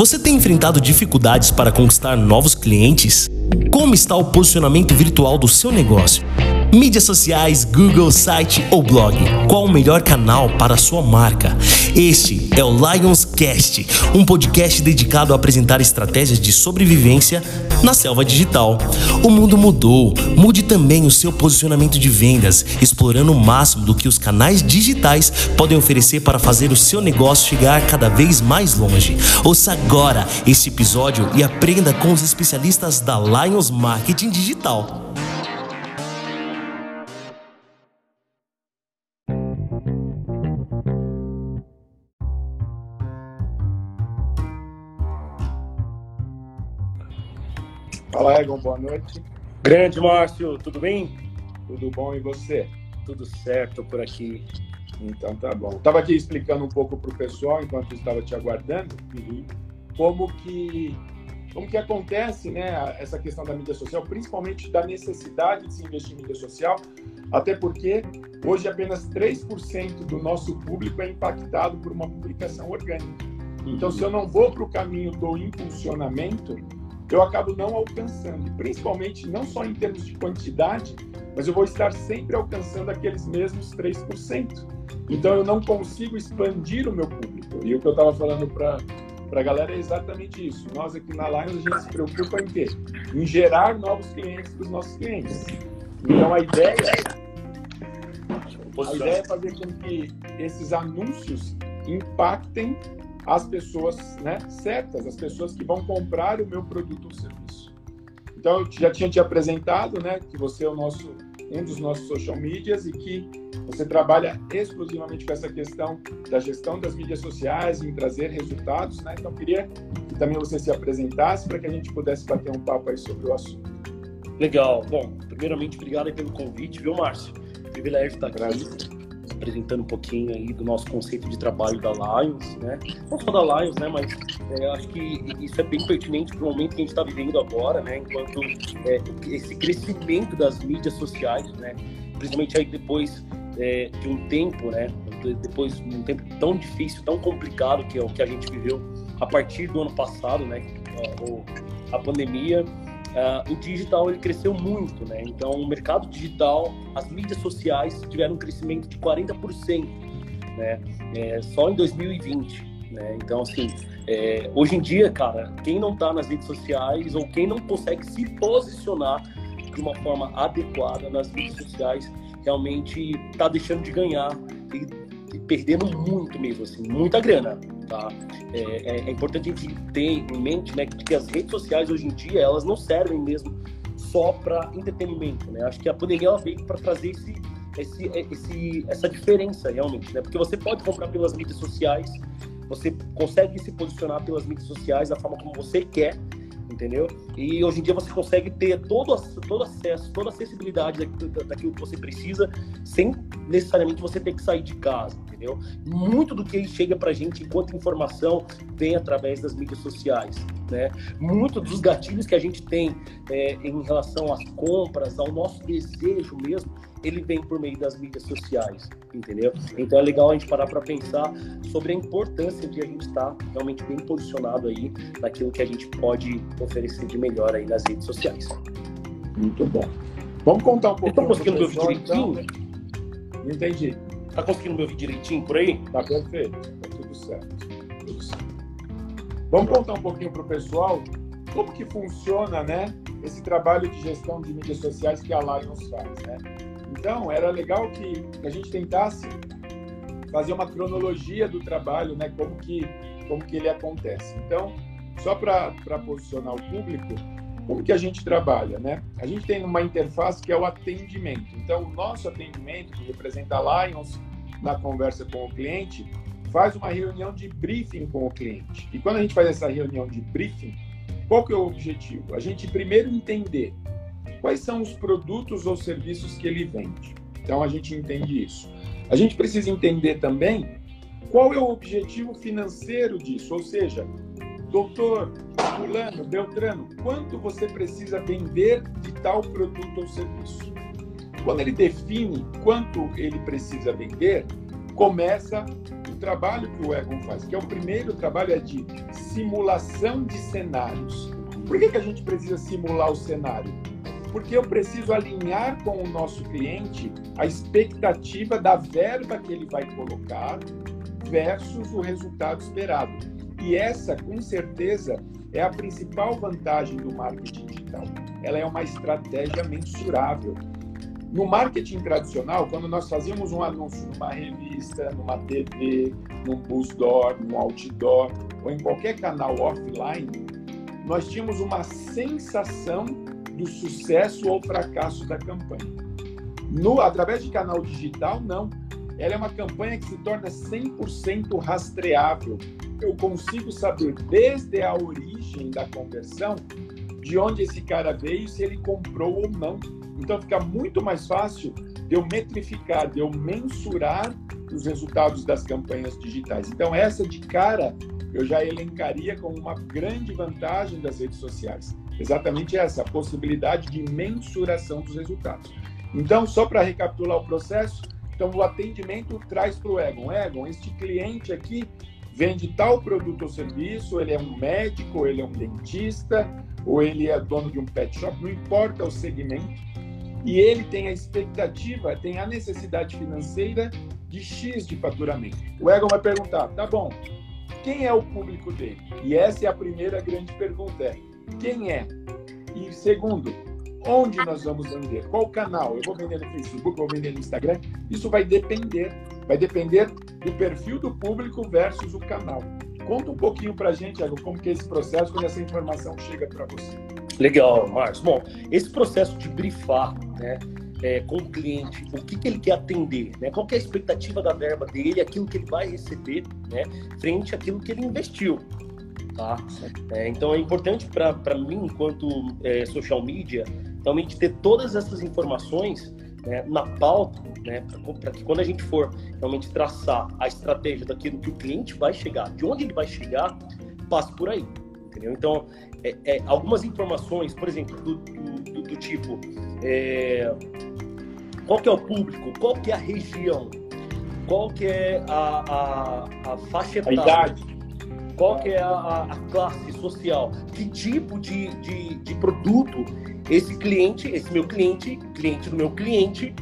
Você tem enfrentado dificuldades para conquistar novos clientes? Como está o posicionamento virtual do seu negócio? Mídias sociais, Google, site ou blog? Qual o melhor canal para a sua marca? Este é o Lions Cast, um podcast dedicado a apresentar estratégias de sobrevivência na selva digital. O mundo mudou, mude também o seu posicionamento de vendas, explorando o máximo do que os canais digitais podem oferecer para fazer o seu negócio chegar cada vez mais longe. Ouça agora este episódio e aprenda com os especialistas da Lions Marketing Digital. Fala, Egon, boa noite. Grande Márcio, tudo bem? Tudo bom e você? Tudo certo por aqui. Então tá bom. Estava aqui explicando um pouco para o pessoal, enquanto estava te aguardando, como que como que acontece né, essa questão da mídia social, principalmente da necessidade de se investir em mídia social, até porque hoje apenas 3% do nosso público é impactado por uma publicação orgânica. Então, se eu não vou para o caminho do impulsionamento, eu acabo não alcançando, principalmente não só em termos de quantidade, mas eu vou estar sempre alcançando aqueles mesmos 3%. Então eu não consigo expandir o meu público. E o que eu estava falando para a galera é exatamente isso. Nós aqui na Lions a gente se preocupa em quê? Em gerar novos clientes para os nossos clientes. Então a ideia, a ideia é fazer com que esses anúncios impactem as pessoas né, certas, as pessoas que vão comprar o meu produto ou serviço. Então, eu já tinha te apresentado, né, que você é o nosso, um dos nossos social medias e que você trabalha exclusivamente com essa questão da gestão das mídias sociais, em trazer resultados, né? Então, queria que também você se apresentasse para que a gente pudesse bater um papo aí sobre o assunto. Legal. Bom, primeiramente, obrigado pelo convite, viu, Márcio? Privilégio estar aqui. Prazer apresentando um pouquinho aí do nosso conceito de trabalho da Lions, né? Não só da Lions, né? Mas é, acho que isso é bem pertinente para o momento que a gente está vivendo agora, né? Enquanto é, esse crescimento das mídias sociais, né? Principalmente aí depois é, de um tempo, né? Depois de um tempo tão difícil, tão complicado que é o que a gente viveu a partir do ano passado, né? A, a pandemia Uh, o digital ele cresceu muito, né? Então, o mercado digital, as mídias sociais tiveram um crescimento de 40%, né? É, só em 2020, né? Então, assim, é, hoje em dia, cara, quem não está nas redes sociais ou quem não consegue se posicionar de uma forma adequada nas redes sociais, realmente está deixando de ganhar e, perdendo muito mesmo, assim, muita grana, Tá? É, é, é, importante a gente ter em mente né, que as redes sociais hoje em dia elas não servem mesmo só para entretenimento. Né? Acho que a pandemia ela veio para trazer esse, esse, esse, essa diferença realmente, né? porque você pode comprar pelas mídias sociais, você consegue se posicionar pelas mídias sociais da forma como você quer entendeu? E hoje em dia você consegue ter todo, todo acesso, toda acessibilidade daquilo que você precisa, sem necessariamente você ter que sair de casa, entendeu? Muito do que chega pra gente enquanto informação vem através das mídias sociais, né? Muito dos gatilhos que a gente tem é, em relação às compras, ao nosso desejo mesmo, ele vem por meio das mídias sociais, entendeu? Então é legal a gente parar para pensar sobre a importância de a gente estar tá realmente bem posicionado aí naquilo que a gente pode oferecer de melhor aí nas redes sociais. Muito bom. Vamos contar um pouco. Estão conseguindo me ouvir direitinho? Então? Entendi. Tá conseguindo me ouvir direitinho por aí? Tá perfeito. Tá tudo certo. Tudo certo. Vamos contar um pouquinho para o pessoal como que funciona, né, esse trabalho de gestão de mídias sociais que a Lions faz, né? Então, era legal que a gente tentasse fazer uma cronologia do trabalho, né, como que como que ele acontece. Então, só para posicionar o público, como que a gente trabalha, né? A gente tem uma interface que é o atendimento. Então, o nosso atendimento, que representa a Lions na conversa com o cliente, faz uma reunião de briefing com o cliente. E quando a gente faz essa reunião de briefing, qual que é o objetivo? A gente primeiro entender quais são os produtos ou serviços que ele vende. Então a gente entende isso. A gente precisa entender também qual é o objetivo financeiro disso, ou seja, doutor, fulano, Beltrano, quanto você precisa vender de tal produto ou serviço. Quando ele define quanto ele precisa vender, começa trabalho que o Egon faz, que é o primeiro trabalho, é de simulação de cenários. Por que, que a gente precisa simular o cenário? Porque eu preciso alinhar com o nosso cliente a expectativa da verba que ele vai colocar versus o resultado esperado. E essa, com certeza, é a principal vantagem do marketing digital. Ela é uma estratégia mensurável. No marketing tradicional, quando nós fazíamos um anúncio numa revista, numa TV, num busdoor, num outdoor ou em qualquer canal offline, nós tínhamos uma sensação do sucesso ou fracasso da campanha. No, através de canal digital, não. Ela é uma campanha que se torna 100% rastreável. Eu consigo saber desde a origem da conversão de onde esse cara veio, se ele comprou ou não então fica muito mais fácil de eu metrificar, de eu mensurar os resultados das campanhas digitais. Então essa de cara eu já elencaria como uma grande vantagem das redes sociais. Exatamente essa, a possibilidade de mensuração dos resultados. Então, só para recapitular o processo, então o atendimento traz para o Egon. Egon, este cliente aqui vende tal produto ou serviço, ele é um médico, ele é um dentista, ou ele é dono de um pet shop, não importa o segmento, e ele tem a expectativa, tem a necessidade financeira de X de faturamento. O Egon vai perguntar, tá bom, quem é o público dele? E essa é a primeira grande pergunta, é quem é? E segundo, onde nós vamos vender? Qual canal? Eu vou vender no Facebook, vou vender no Instagram? Isso vai depender, vai depender do perfil do público versus o canal. Conta um pouquinho para a gente, Egon, como que é esse processo, quando essa informação chega para você. Legal, Marcos. Bom, esse processo de brifar né, é, com o cliente, o que, que ele quer atender, né, qual é a expectativa da verba dele, aquilo que ele vai receber, né, frente àquilo que ele investiu. Tá? É, então é importante para mim, enquanto é, social media, realmente ter todas essas informações né, na pauta, né, para que quando a gente for realmente traçar a estratégia daquilo que o cliente vai chegar, de onde ele vai chegar, passe por aí. Entendeu? Então, é, é, algumas informações, por exemplo, do, do, do tipo é, qual que é o público, qual que é a região, qual que é a, a, a faixa etária, qual que é a, a, classe social, que tipo de, de, de produto esse cliente, esse meu cliente, cliente do meu cliente,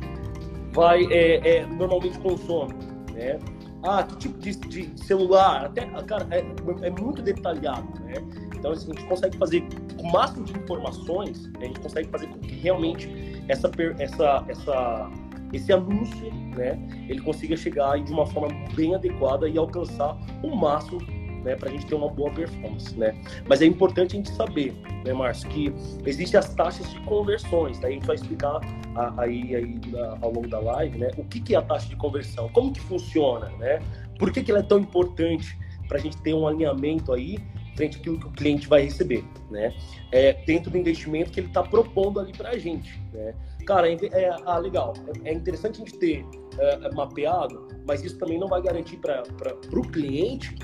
vai é, é, normalmente consome, né? Ah, que tipo de, de celular? Até, cara, é, é muito detalhado, né? Então, assim, a gente consegue fazer com o máximo de informações, a gente consegue fazer com que realmente essa, essa, essa, esse anúncio, né, ele consiga chegar de uma forma bem adequada e alcançar o máximo né, para a gente ter uma boa performance, né? Mas é importante a gente saber, né, Márcio, que existem as taxas de conversões, daí a gente vai explicar aí, aí ao longo da live, né, o que, que é a taxa de conversão, como que funciona, né? Por que, que ela é tão importante para a gente ter um alinhamento aí frente àquilo que o cliente vai receber, né? É, dentro do investimento que ele está propondo ali para a gente, né? Cara, é, é ah, legal, é, é, interessante a gente ter é, mapeado, mas isso também não vai garantir para o cliente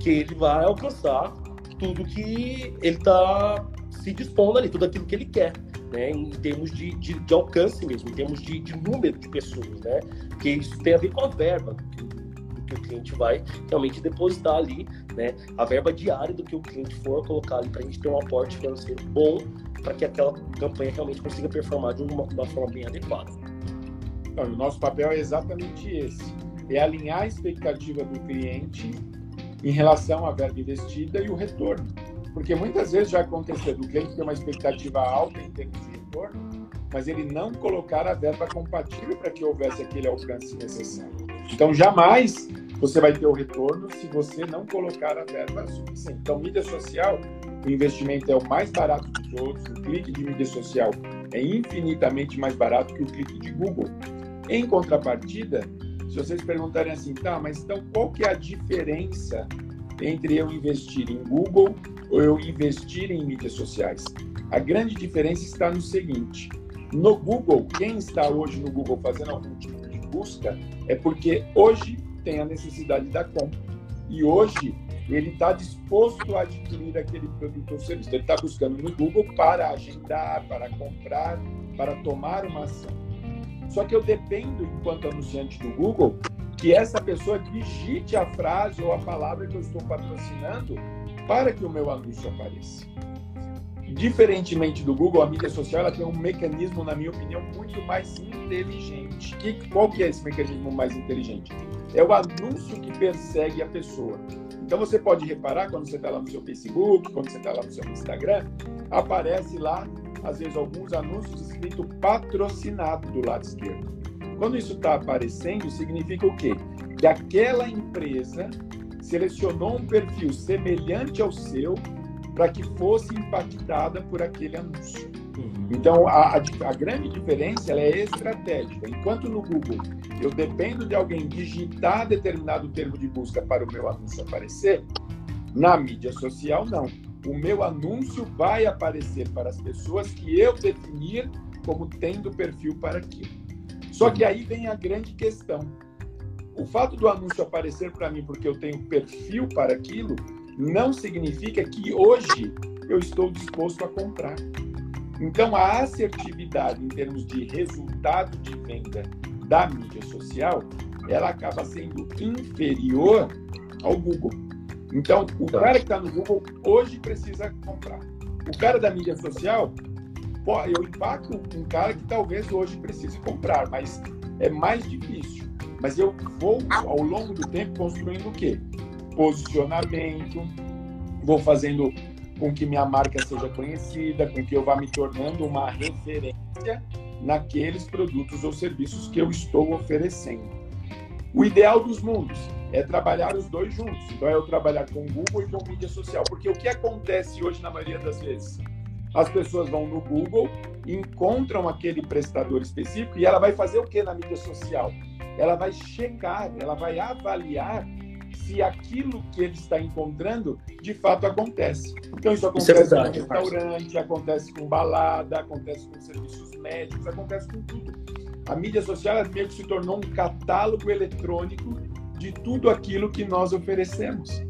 que ele vai alcançar tudo que ele está se dispondo ali, tudo aquilo que ele quer, né? Em termos de, de, de alcance mesmo, em termos de, de, número de pessoas, né? Porque isso tem a ver com a verba que, o cliente vai realmente depositar ali né, a verba diária do que o cliente for colocar ali para a gente ter um aporte financeiro bom para que aquela campanha realmente consiga performar de uma, uma forma bem adequada. Então, o nosso papel é exatamente esse: é alinhar a expectativa do cliente em relação à verba investida e o retorno. Porque muitas vezes já aconteceu do cliente ter uma expectativa alta em termos de retorno, mas ele não colocar a verba compatível para que houvesse aquele alcance necessário. Então, jamais você vai ter o retorno se você não colocar a verba suficiente. Então, mídia social, o investimento é o mais barato de todos, o clique de mídia social é infinitamente mais barato que o clique de Google. Em contrapartida, se vocês perguntarem assim, tá, mas então qual que é a diferença entre eu investir em Google ou eu investir em mídias sociais? A grande diferença está no seguinte: no Google, quem está hoje no Google fazendo algum tipo de busca é porque hoje tem a necessidade da compra. E hoje ele está disposto a adquirir aquele produto ou serviço. Ele está buscando no Google para agendar, para comprar, para tomar uma ação. Só que eu dependo, enquanto anunciante do Google, que essa pessoa digite a frase ou a palavra que eu estou patrocinando para que o meu anúncio apareça. Diferentemente do Google, a mídia social ela tem um mecanismo, na minha opinião, muito mais inteligente. Que, qual que é esse mecanismo mais inteligente? É o anúncio que persegue a pessoa. Então você pode reparar quando você está lá no seu Facebook, quando você está lá no seu Instagram, aparece lá, às vezes, alguns anúncios escrito patrocinado do lado esquerdo. Quando isso está aparecendo, significa o quê? Que aquela empresa selecionou um perfil semelhante ao seu para que fosse impactada por aquele anúncio. Uhum. Então, a, a, a, grande diferença é estratégica. Enquanto no Google eu dependo de alguém digitar determinado termo de busca para o meu anúncio aparecer, na mídia social, não. O meu anúncio vai aparecer para as pessoas que eu definir como tendo perfil para aquilo. Só que aí vem a grande questão. O fato do anúncio aparecer para mim porque eu tenho perfil para aquilo não significa que hoje eu estou disposto a comprar. Então, a assertividade em termos de resultado de venda da mídia social, ela acaba sendo inferior ao Google. Então, o cara que está no Google hoje precisa comprar. O cara da mídia social, eu impacto um cara que talvez hoje precise comprar, mas é mais difícil. Mas eu vou, ao longo do tempo, construindo o quê? Posicionamento, vou fazendo com que minha marca seja conhecida, com que eu vá me tornando uma referência naqueles produtos ou serviços que eu estou oferecendo. O ideal dos mundos é trabalhar os dois juntos. Então, é eu trabalhar com Google e com mídia social. Porque o que acontece hoje, na maioria das vezes? As pessoas vão no Google, encontram aquele prestador específico e ela vai fazer o que na mídia social? Ela vai checar, ela vai avaliar se aquilo que ele está encontrando de fato acontece. Então, isso acontece isso é verdade, com restaurante, acontece com balada, acontece com serviços médicos, acontece com tudo. A mídia social meio que se tornou um catálogo eletrônico de tudo aquilo que nós oferecemos.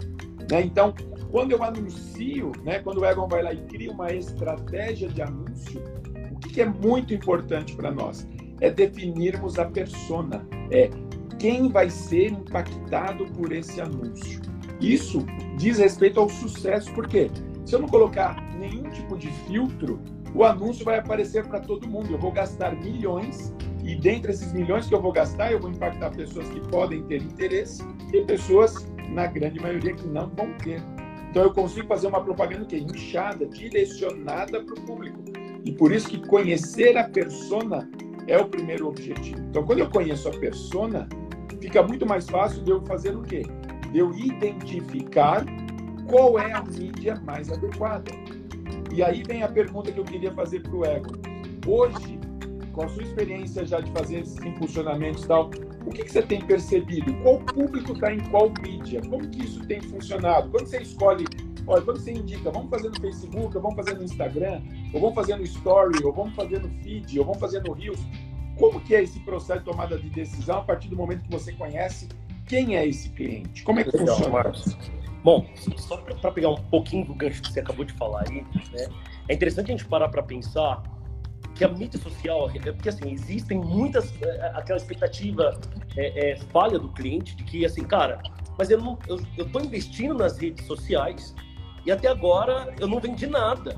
Né? Então, quando eu anuncio, né, quando o Egon vai lá e cria uma estratégia de anúncio, o que é muito importante para nós? É definirmos a persona. É quem vai ser impactado por esse anúncio. Isso diz respeito ao sucesso, porque se eu não colocar nenhum tipo de filtro, o anúncio vai aparecer para todo mundo. Eu vou gastar milhões e dentre esses milhões que eu vou gastar, eu vou impactar pessoas que podem ter interesse e pessoas, na grande maioria, que não vão ter. Então eu consigo fazer uma propaganda que é inchada, direcionada para o público. E por isso que conhecer a persona é o primeiro objetivo. Então quando eu conheço a persona, fica muito mais fácil de eu fazer o quê? De eu identificar qual é a mídia mais adequada. E aí vem a pergunta que eu queria fazer para o Ego. Hoje, com a sua experiência já de fazer esses impulsionamentos e tal, o que, que você tem percebido? Qual público está em qual mídia? Como que isso tem funcionado? Quando você escolhe, olha, quando você indica, vamos fazer no Facebook, ou vamos fazer no Instagram, ou vamos fazer no Story, ou vamos fazer no Feed, ou vamos fazer no Reels, como que é esse processo de tomada de decisão a partir do momento que você conhece quem é esse cliente? Como é que Legal, funciona? Marcos. Bom, só para pegar um pouquinho do gancho que você acabou de falar aí, né, é interessante a gente parar para pensar que a mídia social, é porque assim, existem muitas, é, aquela expectativa é, é, falha do cliente de que assim, cara, mas eu não, eu, eu tô investindo nas redes sociais e até agora eu não vendi nada.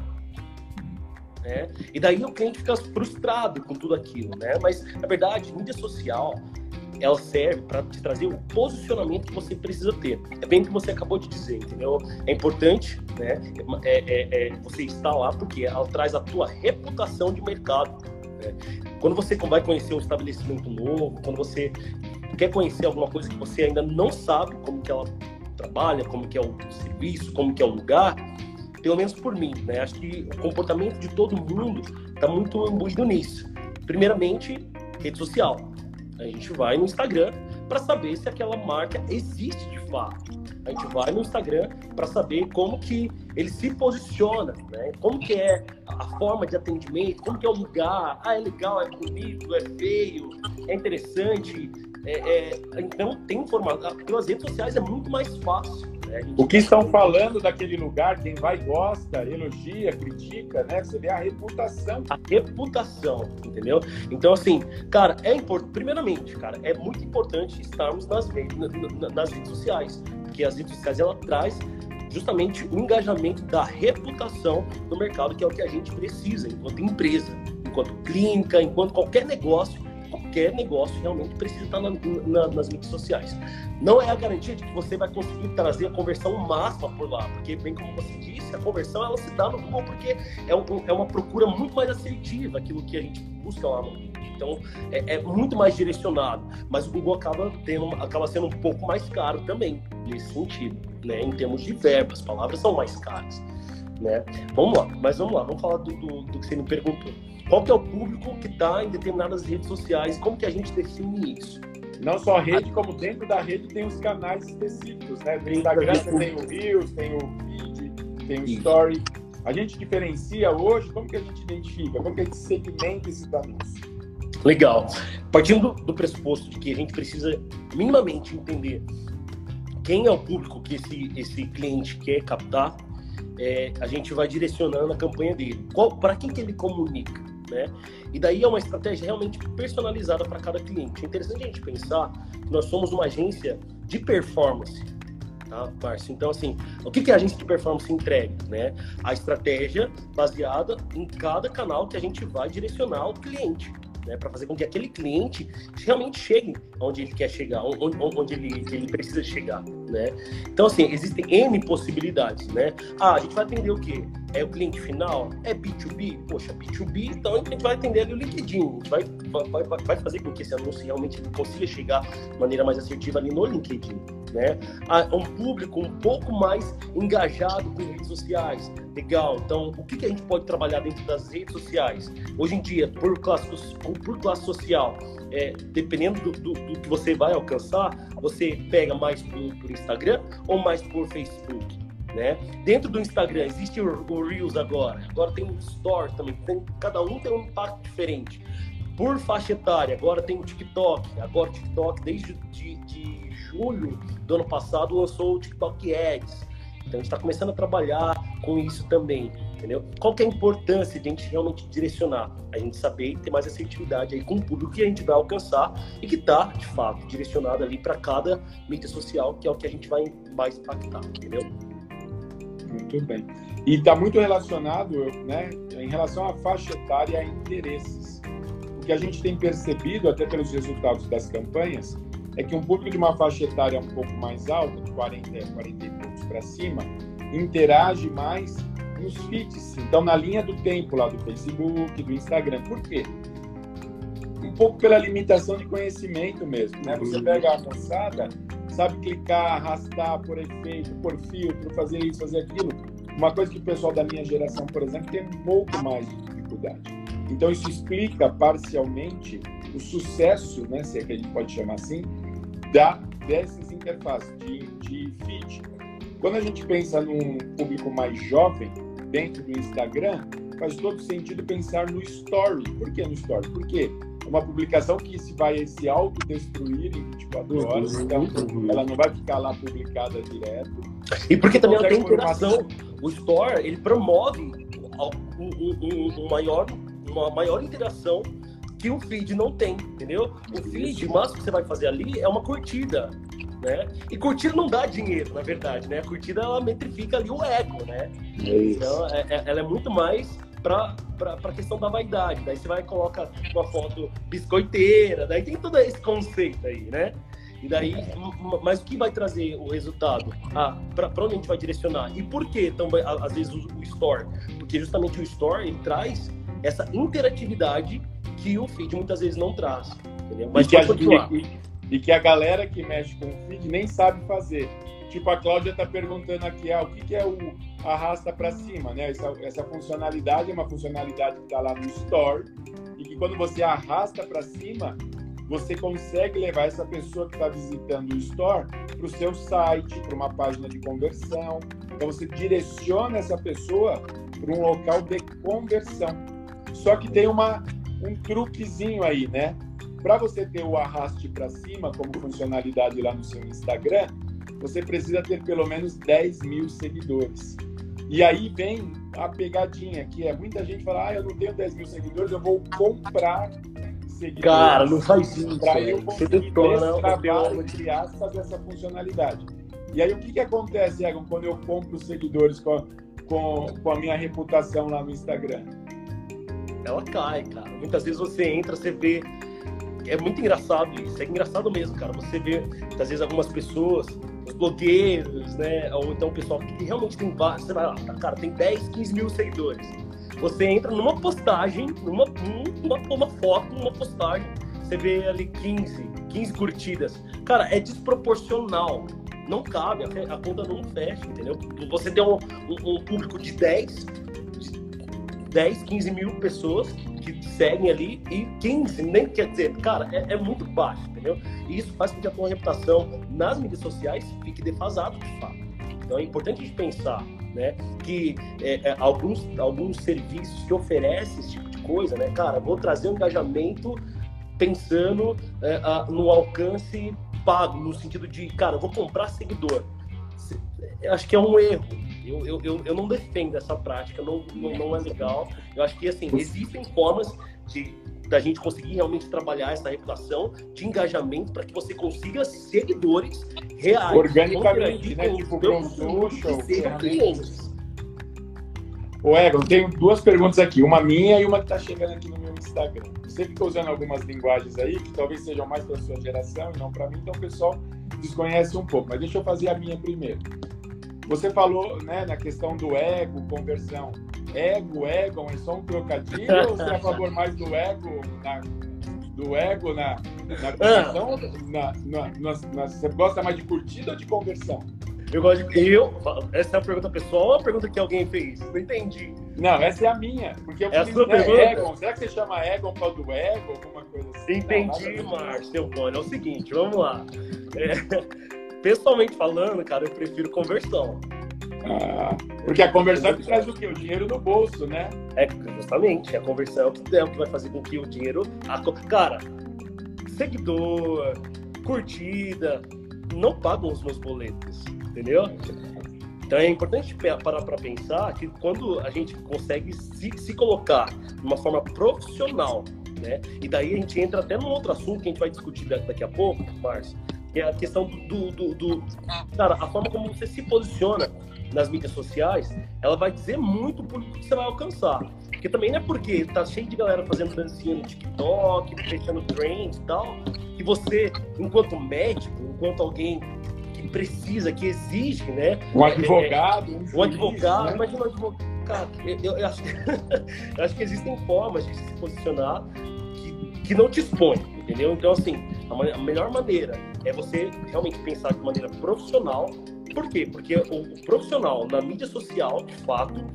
Né? E daí o cliente fica frustrado com tudo aquilo, né? Mas na verdade, mídia social ela serve para te trazer o posicionamento que você precisa ter. É bem o que você acabou de dizer, entendeu? É importante, né? É, é, é você estar lá porque ela traz a tua reputação de mercado. Né? Quando você vai conhecer um estabelecimento novo, quando você quer conhecer alguma coisa que você ainda não sabe como que ela trabalha, como que é o serviço, como que é o lugar, pelo menos por mim, né? Acho que o comportamento de todo mundo está muito imbuído nisso. Primeiramente, rede social. A gente vai no Instagram para saber se aquela marca existe de fato. A gente vai no Instagram para saber como que ele se posiciona, né? Como que é a forma de atendimento, como que é o lugar. Ah, é legal, é bonito, é feio, é interessante. É, é... então tem informação. Pelas redes sociais é muito mais fácil O que estão falando daquele lugar, quem vai gosta, elogia, critica, né? Você vê a reputação. A reputação, entendeu? Então, assim, cara, é importante. Primeiramente, cara, é muito importante estarmos nas redes, nas redes sociais. Porque as redes sociais, ela traz justamente o engajamento da reputação no mercado, que é o que a gente precisa enquanto empresa, enquanto clínica, enquanto qualquer negócio qualquer negócio realmente precisa estar na, na, nas mídias sociais. Não é a garantia de que você vai conseguir trazer a conversão máxima por lá, porque, bem como você disse, a conversão ela se dá no Google porque é, um, é uma procura muito mais assertiva, aquilo que a gente busca lá no Google. Então, é, é, muito mais direcionado, mas o Google acaba, tendo, acaba sendo um pouco mais caro também, nesse sentido, né? em termos de verbas, as palavras são mais caras. Né? Vamos lá, mas vamos lá, vamos falar do, do, do que você me perguntou. Qual que é o público que está em determinadas redes sociais? Como que a gente define isso? Não só a rede, como dentro da rede tem os canais específicos, né? No Instagram você tem o Reels, tem o Feed, tem o Story. A gente diferencia hoje, como que a gente identifica? Como que a gente segmenta esses anúncios? Legal. Partindo do pressuposto de que a gente precisa minimamente entender quem é o público que esse, esse cliente quer captar, é, a gente vai direcionando a campanha dele. Para quem que ele comunica? Né? E daí é uma estratégia realmente personalizada para cada cliente. É interessante a gente pensar que nós somos uma agência de performance, tá, Márcio? Então, assim, o que, que a agência de performance entrega, né? A estratégia baseada em cada canal que a gente vai direcionar ao cliente né, para fazer com que aquele cliente realmente chegue onde ele quer chegar, onde, onde ele, ele precisa chegar, né? Então, assim, existem N possibilidades, né? Ah, a gente vai atender o quê? É o cliente final? É B2B? Poxa, B2B, então a gente vai atender ali o LinkedIn, vai, vai, vai fazer com que esse anúncio realmente consiga chegar de maneira mais assertiva ali no LinkedIn, né? Um público um pouco mais engajado com redes sociais, legal. Então, o que, que a gente pode trabalhar dentro das redes sociais? Hoje em dia, por classe, por classe social, é, dependendo do, do, do, que você vai alcançar, você pega mais por, por Instagram ou mais por Facebook. Né? Dentro do Instagram existe o, o Reels agora, agora tem o Story também, tem, cada um tem um impacto diferente. Por faixa etária, agora tem o TikTok, agora o TikTok desde de, de julho do ano passado lançou o TikTok Ads. Então a gente está começando a trabalhar com isso também, entendeu? Qual que é a importância de a gente realmente direcionar? A gente saber ter mais assertividade aí com o público que a gente vai alcançar e que está, de fato, direcionado ali para cada mídia social, que é o que a gente vai mais impactar, entendeu? Muito bem. E está muito relacionado, né, em relação à faixa etária e a interesses. O que a gente tem percebido, até pelos resultados das campanhas, é que um público de uma faixa etária um pouco mais alta, de 40, 40 e poucos para cima, interage mais nos feeds. Então, na linha do tempo lá do Facebook, do Instagram. Por quê? Um pouco pela limitação de conhecimento mesmo, né? Você pega a moçada, sabe clicar, arrastar, por efeito, por filtro, fazer isso, fazer aquilo. Uma coisa que o pessoal da minha geração, por exemplo, tem um pouco mais de dificuldade. Então, isso explica parcialmente o sucesso, né, se é que a gente pode chamar assim, da, dessas interfaces de, de feed. Quando a gente pensa num público mais jovem, dentro do Instagram, faz todo sentido pensar no Story. Por que no Story? Porque uma publicação que se vai se autodestruir em 24 uhum. horas, então ela não vai ficar lá publicada direto. E porque também ela tem interação. O Store, ele promove um, um, um maior, uma maior interação que o feed não tem, entendeu? O feed, o máximo que você vai fazer ali é uma curtida, né? E curtida não dá dinheiro, na verdade, né? A curtida, ela metrifica ali o ego, né? É então, é, é, ela é muito mais para a questão da vaidade. Daí você vai e coloca uma foto biscoiteira, daí tem todo esse conceito aí, né? E daí, mas o que vai trazer o resultado? Ah, para onde a gente vai direcionar? E por que, então, às vezes, o, o Store? Porque justamente o Store, ele traz essa interatividade que o feed muitas vezes não traz. Entendeu? Mas e que, a, e, e que a galera que mexe com o feed nem sabe fazer. Tipo, a Cláudia está perguntando aqui, ah, o que, que é o arrasta para cima, né? Essa, essa funcionalidade é uma funcionalidade que está lá no Store e que quando você arrasta para cima, você consegue levar essa pessoa que está visitando o Store para o seu site, para uma página de conversão. Então, você direciona essa pessoa para um local de conversão. Só que tem uma, um truquezinho aí, né? Para você ter o arraste para cima como funcionalidade lá no seu Instagram, você precisa ter pelo menos 10 mil seguidores. E aí vem a pegadinha, que é muita gente fala, ah, eu não tenho 10 mil seguidores, eu vou comprar seguidores. Cara, não faz isso. Para eu conseguir destravar, entre aspas, essa funcionalidade. E aí o que, que acontece, Egon, quando eu compro seguidores com a, com, com a minha reputação lá no Instagram? Ela cai, cara. Muitas vezes você entra, você vê é muito engraçado isso, é engraçado mesmo, cara. Você vê, às vezes, algumas pessoas, os blogueiros, né? Ou então o pessoal que realmente tem vários, você vai lá, cara, tem 10, 15 mil seguidores. Você entra numa postagem, numa, numa, numa foto, numa postagem, você vê ali 15, 15 curtidas. Cara, é desproporcional. Não cabe, a, conta não fecha, entendeu? Você tem um, um, um público de 10, 10, 15 mil pessoas que seguem ali e 15 nem quer dizer, cara, é, é, muito baixo, entendeu? E isso faz com que a tua reputação nas mídias sociais fique defasada de fato. Então é importante a gente pensar né, que é, é, alguns, alguns serviços que oferecem esse tipo de coisa, né, cara, vou trazer um engajamento pensando é, a, no alcance pago, no sentido de, cara, vou comprar seguidor. Eu acho que é um erro eu, eu, eu, eu não defendo essa prática, não, não, não, é legal. Eu acho que, assim, existem formas de da gente conseguir realmente trabalhar essa reputação de engajamento para que você consiga seguidores reais. Organicamente, né? Tipo, social. Seja clientes. Ô, Egon, tenho duas perguntas aqui. Uma minha e uma que está chegando aqui no meu Instagram. Você fica usando algumas linguagens aí que talvez sejam mais para sua geração e não para mim, então o pessoal desconhece um pouco. Mas deixa eu fazer a minha primeiro. Você falou né, na questão do ego, conversão. Ego, ego, é só um trocadilho ou você é a favor mais do ego na, do ego na, na conversão? Na, na, na, você gosta mais de curtida ou de conversão? Eu gosto de. Eu, essa é a pergunta pessoal ou a pergunta que alguém fez? Não entendi. Não, essa é a minha. Porque eu é fiz, né, pergunta? Egon. Será que você chama Egon para do ego? Alguma coisa assim? Entendi, Márcio. É o seguinte, vamos lá. É, pessoalmente falando, cara, eu prefiro conversão. Ah, porque a conversão é que traz o quê? O dinheiro no bolso, né? É, justamente. A conversão é o que, é o que vai fazer com que o dinheiro. A, cara, seguidor, curtida, não pagam os meus boletos, entendeu? Então é importante parar para pensar que quando a gente consegue se, se colocar de uma forma profissional, né? E daí a gente entra até num outro assunto que a gente vai discutir daqui a pouco, Márcio, que é a questão do, do, do, Cara, a forma como você se posiciona nas mídias sociais, ela vai dizer muito o público que você vai alcançar. Porque também não é porque tá cheio de galera fazendo dancinha no TikTok, fechando trends e tal, que você, enquanto médico, enquanto alguém que precisa, que exige, né? Um advogado. É, um, um advogado, né? imagina um advogado. Cara, eu, eu, eu, acho, eu acho que existem formas de se posicionar que, que não te expõem, entendeu? Então, assim, a, a melhor maneira é você realmente pensar de maneira profissional. Por quê? Porque o, o profissional na mídia social, de fato,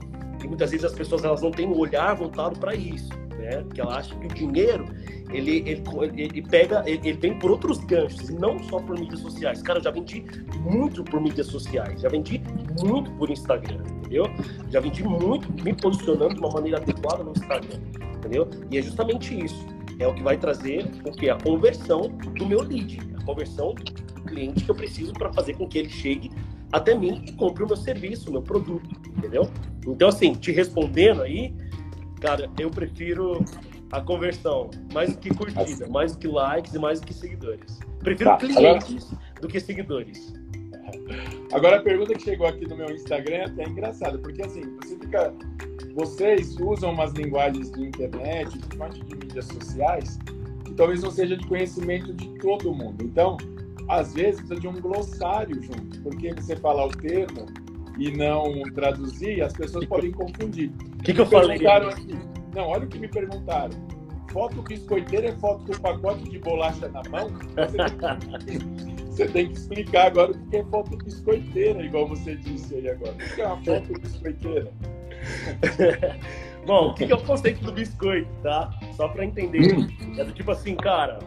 e muitas vezes as pessoas elas não têm um olhar voltado para isso, né? Porque ela acha que o dinheiro ele, ele, ele pega, ele, ele, vem por outros ganchos, não só por mídias sociais. Cara, eu já vendi muito por mídias sociais, já vendi muito por Instagram, entendeu? Já vendi muito me posicionando de uma maneira adequada no Instagram, entendeu? E é justamente isso é o que vai trazer o que a conversão do meu lead, conversão do cliente que eu preciso para fazer com que ele chegue até mim e compre o meu serviço, o meu produto, entendeu? Então assim, te respondendo aí, cara, eu prefiro a conversão, mais do que curtida, mais do que likes e mais do que seguidores. Prefiro tá, clientes agora... do que seguidores. Agora a pergunta que chegou aqui no meu Instagram é até engraçada, porque assim, você fica vocês usam umas linguagens de internet, de de mídias sociais, talvez não seja de conhecimento de todo mundo. Então, às vezes precisa de um glossário junto, porque você falar o termo e não traduzir, as pessoas podem confundir. O que, que eu falei? Aqui. Não, olha o que me perguntaram. Foto biscoiteira é foto com pacote de bolacha na mão? Você tem, que, você tem que explicar agora o que é foto biscoiteira, igual você disse aí agora. O que é uma foto biscoiteira? Bom, o que, que é o conceito do biscoito, tá? Só pra entender. Hum. É do tipo assim, cara,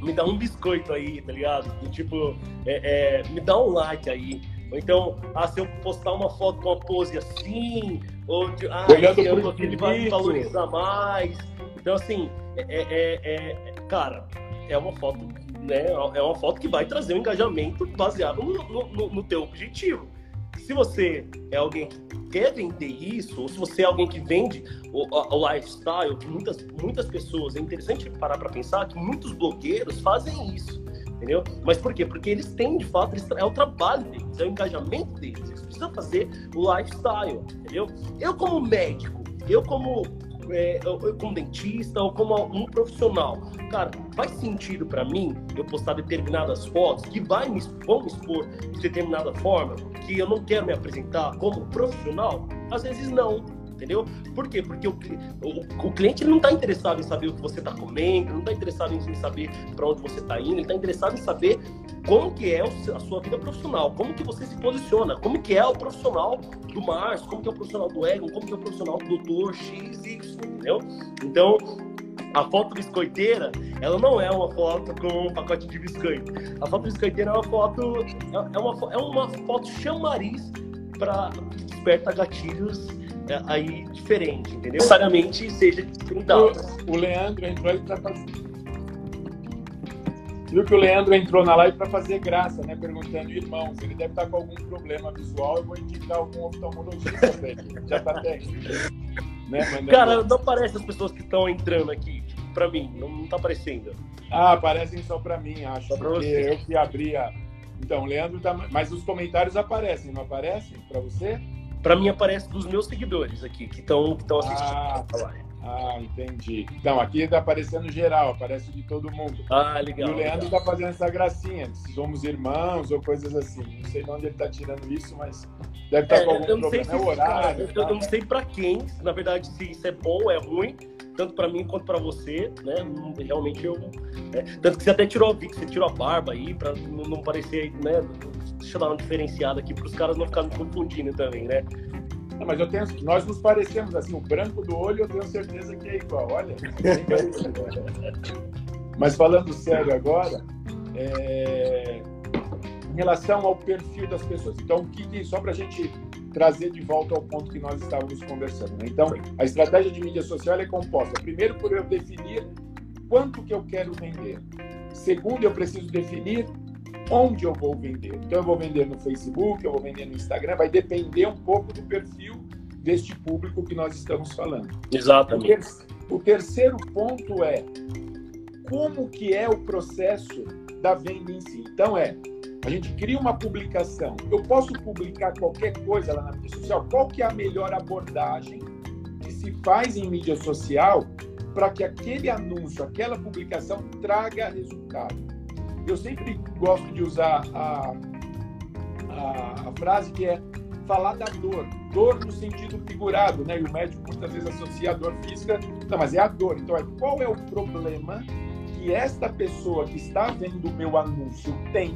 me dá um biscoito aí, tá ligado? Do tipo, é, é, me dá um like aí. Ou então, ah, se eu postar uma foto com uma pose assim, ou de, ah, esse ângulo ele vai valorizar mais. Então, assim, é, é, é, é, cara, é uma foto né, é uma foto que vai trazer um engajamento baseado no, no, no teu objetivo. Se você é alguém que quer vender isso, ou se você é alguém que vende o, o lifestyle, que muitas, muitas pessoas, é interessante parar para pensar que muitos blogueiros fazem isso, entendeu? Mas por quê? Porque eles têm, de fato, é o trabalho deles, é o engajamento deles, eles precisam fazer o lifestyle, entendeu? Eu como médico, eu como é, como dentista ou como um profissional, cara, faz sentido para mim eu postar determinadas fotos que vai me, vão me expor de determinada forma, que eu não quero me apresentar como profissional? Às vezes não entendeu? Por quê? Porque o, o, o cliente não está interessado em saber o que você está comendo, não está interessado em saber para onde você está indo, ele está interessado em saber como que é a sua vida profissional, como que você se posiciona, como que é o profissional do Márcio, como que é o profissional do Egon, como que é o profissional do doutor X, Y, entendeu? Então, a foto biscoiteira, ela não é uma foto com um pacote de biscoito. A foto biscoiteira é uma foto, é uma, é uma foto chamariz para desperta gatilhos é, aí diferente, entendeu? Necessariamente seja trindado. O, o Leandro entrou aí para fazer. Viu que o Leandro entrou na live para fazer graça, né? Perguntando, irmãos, ele deve estar com algum problema visual, eu vou indicar algum oftalmologista para Já está até né? Cara, não aparece as pessoas que estão entrando aqui, para mim, não, não tá aparecendo. Ah, aparecem só para mim, acho. Só porque você. eu que abri a. Então, Leandro tá. Mas os comentários aparecem, não aparecem para você? Para mim aparece dos meus seguidores aqui, que estão que assistindo ah, a live. Ah, entendi. Então, aqui está aparecendo geral, aparece de todo mundo. Ah, legal. E o Leandro está fazendo essa gracinha, somos irmãos ou coisas assim. Não sei de onde ele está tirando isso, mas deve estar tá é, com algum eu não problema. Sei se, é horário. Cara, eu, eu, não sei para quem, na verdade, se isso é bom ou é ruim, tanto para mim quanto para você, né? Realmente eu. Né? Tanto que você até tirou, vi que você tirou a barba aí, para não, não parecer, né? Deixa eu dar uma diferenciada aqui para os caras não ficarem confundindo também, né? Não, mas eu tenho, nós nos parecemos assim, o branco do olho eu tenho certeza que é igual. Olha, mas falando sério agora, é, em relação ao perfil das pessoas. Então, o que, só para a gente trazer de volta ao ponto que nós estávamos conversando. Né? Então, a estratégia de mídia social é composta, primeiro, por eu definir quanto que eu quero vender. Segundo, eu preciso definir onde eu vou vender. Então, eu vou vender no Facebook, eu vou vender no Instagram, vai depender um pouco do perfil deste público que nós estamos falando. Exatamente. O, terceiro ponto é como que é o processo da venda em si. Então, é, a gente cria uma publicação. Eu posso publicar qualquer coisa lá na mídia social? Qual que é a melhor abordagem que se faz em mídia social para que aquele anúncio, aquela publicação traga resultado? Eu sempre gosto de usar a, a, a, frase que é falar da dor. Dor no sentido figurado, né? E o médico muitas vezes associa a dor física. Não, mas é a dor. Então, é, qual é o problema que esta pessoa que está vendo o meu anúncio tem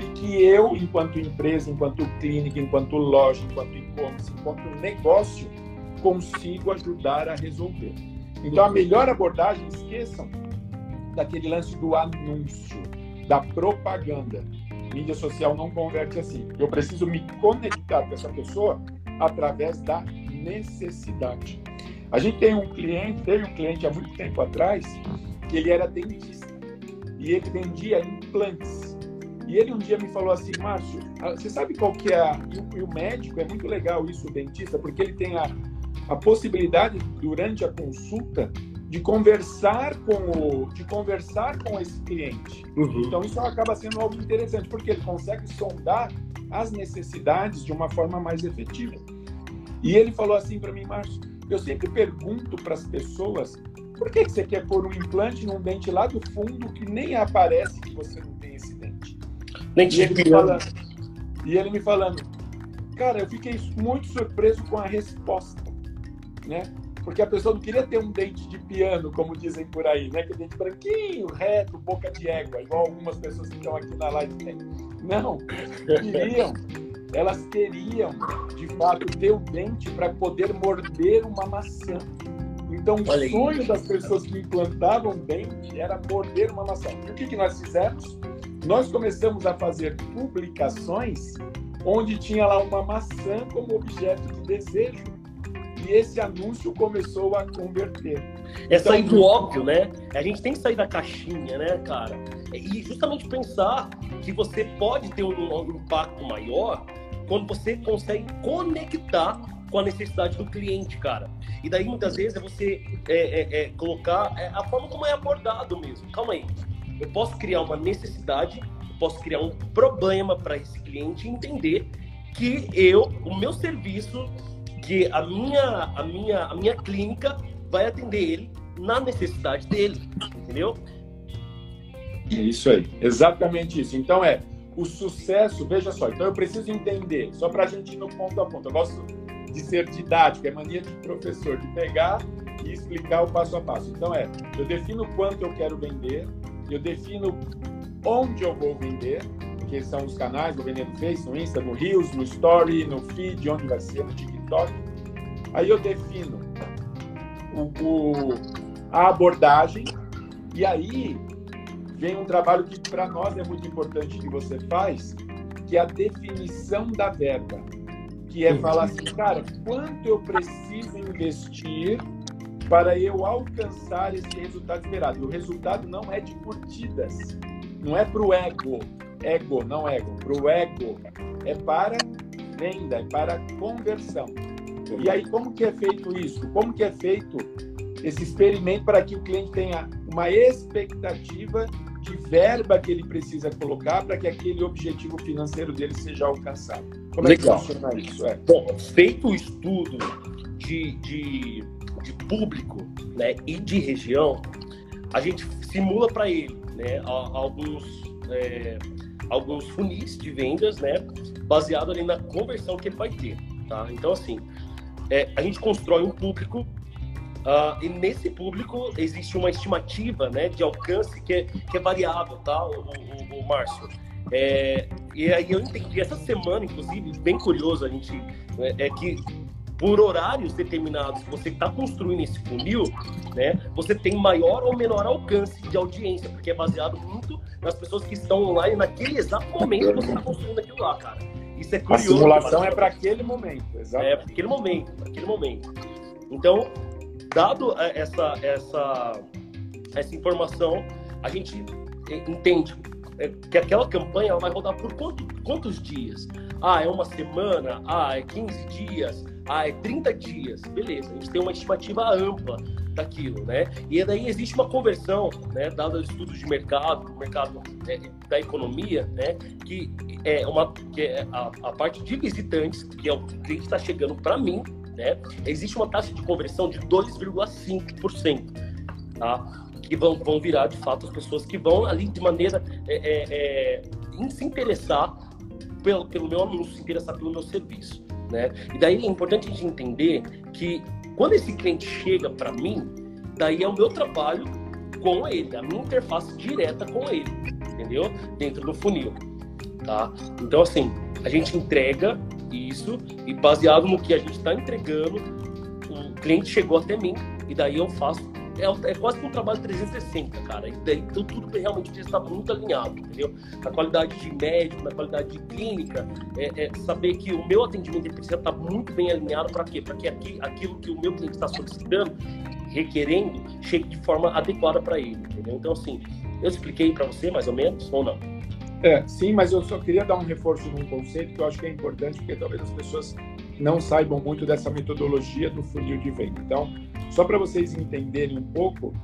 e que eu, enquanto empresa, enquanto clínica, enquanto loja, enquanto e-commerce, enquanto negócio, consigo ajudar a resolver. Então, a melhor abordagem, esqueçam daquele lance do anúncio da propaganda. Mídia social não converte assim. Eu preciso me conectar com essa pessoa através da necessidade. A gente tem um cliente, teve um cliente há muito tempo atrás, que ele era dentista e ele vendia implantes. E ele um dia me falou assim, Márcio, você sabe qual que é a... E o médico, é muito legal isso, o dentista, porque ele tem a, a possibilidade, durante a consulta, de conversar com o, de conversar com esse cliente. Uhum. Então isso acaba sendo algo interessante porque ele consegue sondar as necessidades de uma forma mais efetiva. E ele falou assim para mim, Márcio, eu sempre pergunto para as pessoas por que, que você quer pôr um implante num dente lá do fundo que nem aparece que você não tem esse dente. Nem e, ele falando, e ele me falando, cara, eu fiquei muito surpreso com a resposta, né? Porque a pessoa não queria ter um dente de piano, como dizem por aí, né? Que dente branquinho, reto, boca de égua, igual algumas pessoas que estão aqui na live têm. Não, queriam, elas queriam, de fato, ter o dente para poder morder uma maçã. Então, o Olha sonho aí. das pessoas que implantavam dente era morder uma maçã. E o que, que nós fizemos? Nós começamos a fazer publicações onde tinha lá uma maçã como objeto de desejo e esse anúncio começou a converter. É então, sair do óbvio, né? A gente tem que sair da caixinha, né, cara? E justamente pensar que você pode ter um, um impacto maior quando você consegue conectar com a necessidade do cliente, cara. E daí muitas vezes é você é, é, é, colocar é, a forma como é abordado mesmo. Calma aí. Eu posso criar uma necessidade, eu posso criar um problema para esse cliente entender que eu, o meu serviço, que a minha, a minha, a minha clínica vai atender ele na necessidade dele, entendeu? É isso aí, exatamente isso. Então é o sucesso, veja só, então eu preciso entender, só para a gente ir no ponto a ponto. Eu gosto de ser didático, é mania de professor, de pegar e explicar o passo a passo. Então é, eu defino quanto eu quero vender, eu defino onde eu vou vender, que são os canais, vou vender no Face, no Insta, no Reels, no Story, no Feed, onde vai ser, no TikTok. Aí eu defino o, o a abordagem e aí vem um trabalho que para nós é muito importante que você faz, que é a definição da verba, que é falar assim, cara, quanto eu preciso investir para eu alcançar esse resultado esperado. E o resultado não é de curtidas, não é para o ego, ego, não ego, para o ego, é para venda, para conversão. E aí, como que é feito isso? Como que é feito esse experimento para que o cliente tenha uma expectativa de verba que ele precisa colocar para que aquele objetivo financeiro dele seja alcançado. Como Legal. é que funciona isso? É. Bom, feito o estudo de, de, de, público né, e de região, a gente simula para ele né, alguns, é, alguns funis de vendas, né, baseado ali na conversão que ele vai ter. Tá? Então, assim, é, a gente constrói um público Uh, e nesse público existe uma estimativa né, de alcance que é, que é variável, tá, o, o, o Márcio? É, e aí eu entendi, essa semana, inclusive, bem curioso a gente, é, é que por horários determinados que você está construindo esse funil, né, você tem maior ou menor alcance de audiência, porque é baseado muito nas pessoas que estão online naquele exato momento que você está construindo aquilo lá, cara. Isso é curioso. A simulação é para aquele momento, exato. É, para aquele momento, para aquele momento. Então, dado é, essa, essa, essa informação, a gente entende é, que aquela campanha vai rodar por quanto, quantos dias? Ah, é uma semana? Ah, é 15 dias? Ah, é 30 dias? Beleza, a gente tem uma estimativa ampla daquilo, né? E daí existe uma conversão, né, dado os estudos de mercado, mercado é, da economia, né, que é uma que é a, a parte de visitantes, que é o cliente está chegando para mim, né? Existe uma taxa de conversão de 2,5%, tá? Que vão, vão virar, de fato, as pessoas que vão ali de maneira é, é, é, se interessar pelo, pelo meu anúncio, se interessar pelo meu serviço, né? E daí é importante a gente entender que quando esse cliente chega para mim, daí é o meu trabalho com ele, a minha interface direta com ele, entendeu? Dentro do funil, tá? Então, assim, a gente entrega isso e baseado no que a gente está entregando, o cliente chegou até mim e daí eu faço é, é, quase que um trabalho 360, cara. Então, tudo realmente precisa estar muito alinhado, entendeu? Na qualidade de médico, na qualidade de clínica, é, é saber que o meu atendimento precisa estar muito bem alinhado para quê? Para que aqui, aquilo que o meu cliente está solicitando, requerendo, chegue de forma adequada para ele, entendeu? Então, assim, eu expliquei para você mais ou menos ou não? É, sim, mas eu só queria dar um reforço num conceito que eu acho que é importante, porque talvez as pessoas não saibam muito dessa metodologia do funil de venda. Então, só para vocês entenderem um pouco,